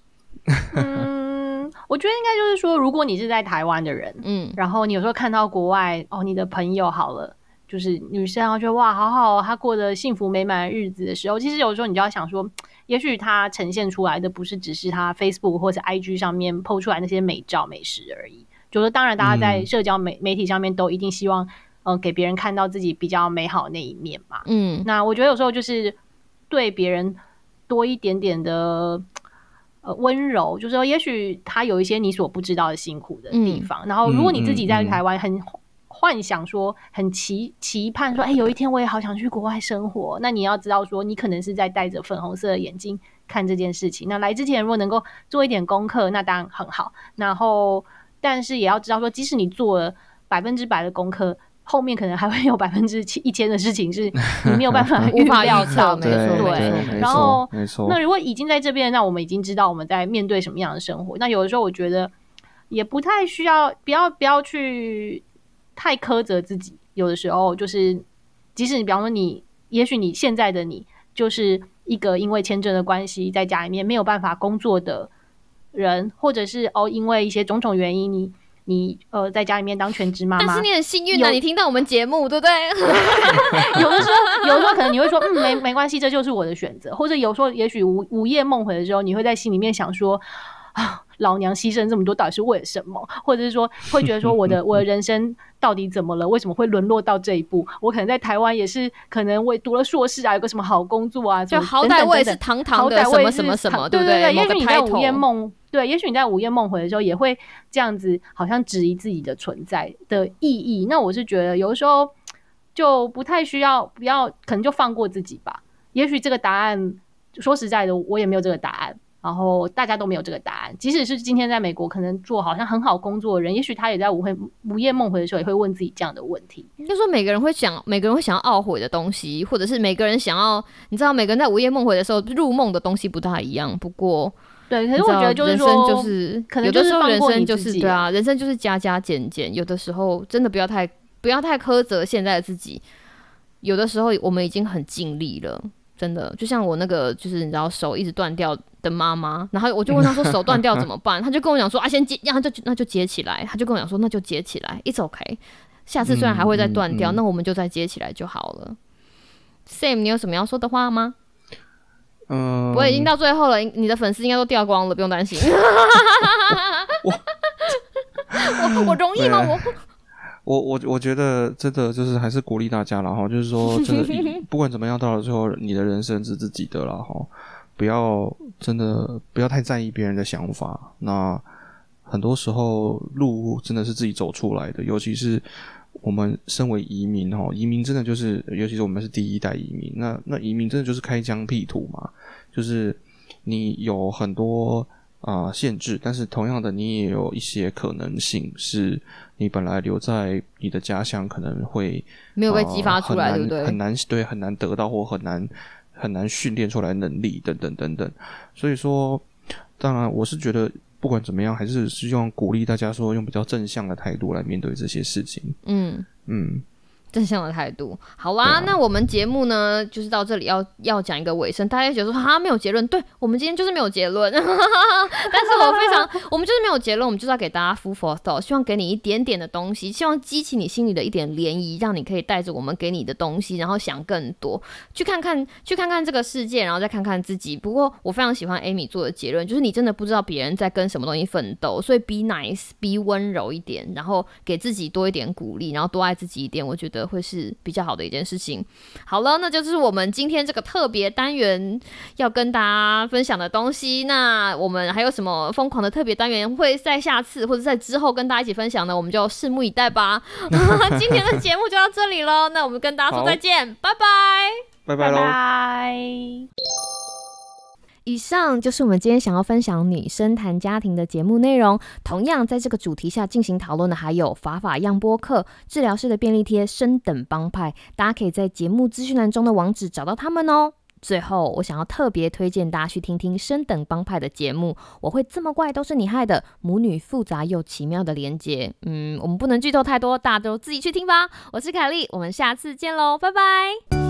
[laughs] 嗯，我觉得应该就是说，如果你是在台湾的人，嗯，然后你有时候看到国外哦，你的朋友好了，就是女生，然后觉得哇，好好，她过得幸福美满的日子的时候，其实有时候你就要想说。也许它呈现出来的不是只是它 Facebook 或者 IG 上面 PO 出来那些美照美食而已。就是当然，大家在社交媒媒体上面都一定希望，嗯，给别人看到自己比较美好那一面嘛。嗯，那我觉得有时候就是对别人多一点点的呃温柔，就是说，也许他有一些你所不知道的辛苦的地方。然后，如果你自己在台湾很。幻想说很期期盼说，哎，有一天我也好想去国外生活。那你要知道说，你可能是在戴着粉红色的眼镜看这件事情。那来之前如果能够做一点功课，那当然很好。然后，但是也要知道说，即使你做了百分之百的功课。后面可能还会有百分之七一千的事情是你没有办法 [laughs] 预料到没错，对。然后，那如果已经在这边，那我们已经知道我们在面对什么样的生活。那有的时候我觉得也不太需要，不要不要去太苛责自己。有的时候就是，即使你比方说你，也许你现在的你就是一个因为签证的关系在家里面没有办法工作的人，或者是哦因为一些种种原因你。你呃，在家里面当全职妈妈，但是你很幸运啊，你听到我们节目，对不对？[laughs] 有的时候，有的时候可能你会说，嗯，没没关系，这就是我的选择。或者有时候，也许午午夜梦回的时候，你会在心里面想说，啊，[laughs] 老娘牺牲这么多，到底是为了什么？[laughs] 或者是说，会觉得说，我的 [laughs] 我的人生到底怎么了？为什么会沦落到这一步？我可能在台湾也是，可能我读了硕士啊，有个什么好工作啊，就好歹我也是堂堂的什么什么什么，对对对？也许你在午夜梦。对，也许你在午夜梦回的时候也会这样子，好像质疑自己的存在的意义。那我是觉得，有的时候就不太需要，不要，可能就放过自己吧。也许这个答案，说实在的，我也没有这个答案，然后大家都没有这个答案。即使是今天在美国，可能做好像很好工作的人，也许他也在午会午夜梦回的时候，也会问自己这样的问题。就说每个人会想，每个人会想要懊悔的东西，或者是每个人想要，你知道，每个人在午夜梦回的时候入梦的东西不大一样。不过。对，可是我觉得就是说，就是可能有的时候人生就是对啊，人生就是加加减减。有的时候真的不要太不要太苛责现在的自己。有的时候我们已经很尽力了，真的。就像我那个就是你知道手一直断掉的妈妈，然后我就问她说手断掉怎么办？她就跟我讲说啊，先接，然后就那就接起来。她就跟我讲说那就接起来，It's OK。下次虽然还会再断掉，那我们就再接起来就好了。Sam，你有什么要说的话吗？嗯，我已经到最后了，你的粉丝应该都掉光了，不用担心。我 [laughs] 我我容易吗？我我我我觉得真的就是还是鼓励大家了哈，就是说真的 [laughs] 不管怎么样，到了最后你的人生是自己的了哈，不要真的不要太在意别人的想法。那很多时候路真的是自己走出来的，尤其是。我们身为移民哈，移民真的就是，尤其是我们是第一代移民，那那移民真的就是开疆辟土嘛，就是你有很多啊限制，但是同样的，你也有一些可能性，是你本来留在你的家乡可能会没有被激发出来，对不对？很难对，很难得到或很难很难训练出来能力等等等等，所以说，当然我是觉得。不管怎么样，还是希望鼓励大家说，用比较正向的态度来面对这些事情。嗯嗯。正向的态度，好啦，那我们节目呢，就是到这里要要讲一个尾声。大家觉得说哈没有结论，对我们今天就是没有结论。[laughs] 但是我非常，我们就是没有结论，我们就是要给大家 full for thought，希望给你一点点的东西，希望激起你心里的一点涟漪，让你可以带着我们给你的东西，然后想更多，去看看，去看看这个世界，然后再看看自己。不过我非常喜欢 Amy 做的结论，就是你真的不知道别人在跟什么东西奋斗，所以 be nice，be 温柔一点，然后给自己多一点鼓励，然后多爱自己一点。我觉得。会是比较好的一件事情。好了，那就是我们今天这个特别单元要跟大家分享的东西。那我们还有什么疯狂的特别单元会在下次或者在之后跟大家一起分享呢？我们就拭目以待吧。[laughs] 今天的节目就到这里喽，那我们跟大家说再见，拜拜，拜拜拜。以上就是我们今天想要分享女生谈家庭的节目内容。同样在这个主题下进行讨论的还有法法样播客、治疗师的便利贴、升等帮派，大家可以在节目资讯栏中的网址找到他们哦。最后，我想要特别推荐大家去听听升等帮派的节目。我会这么怪都是你害的，母女复杂又奇妙的连接。嗯，我们不能剧透太多，大家都自己去听吧。我是凯莉，我们下次见喽，拜拜。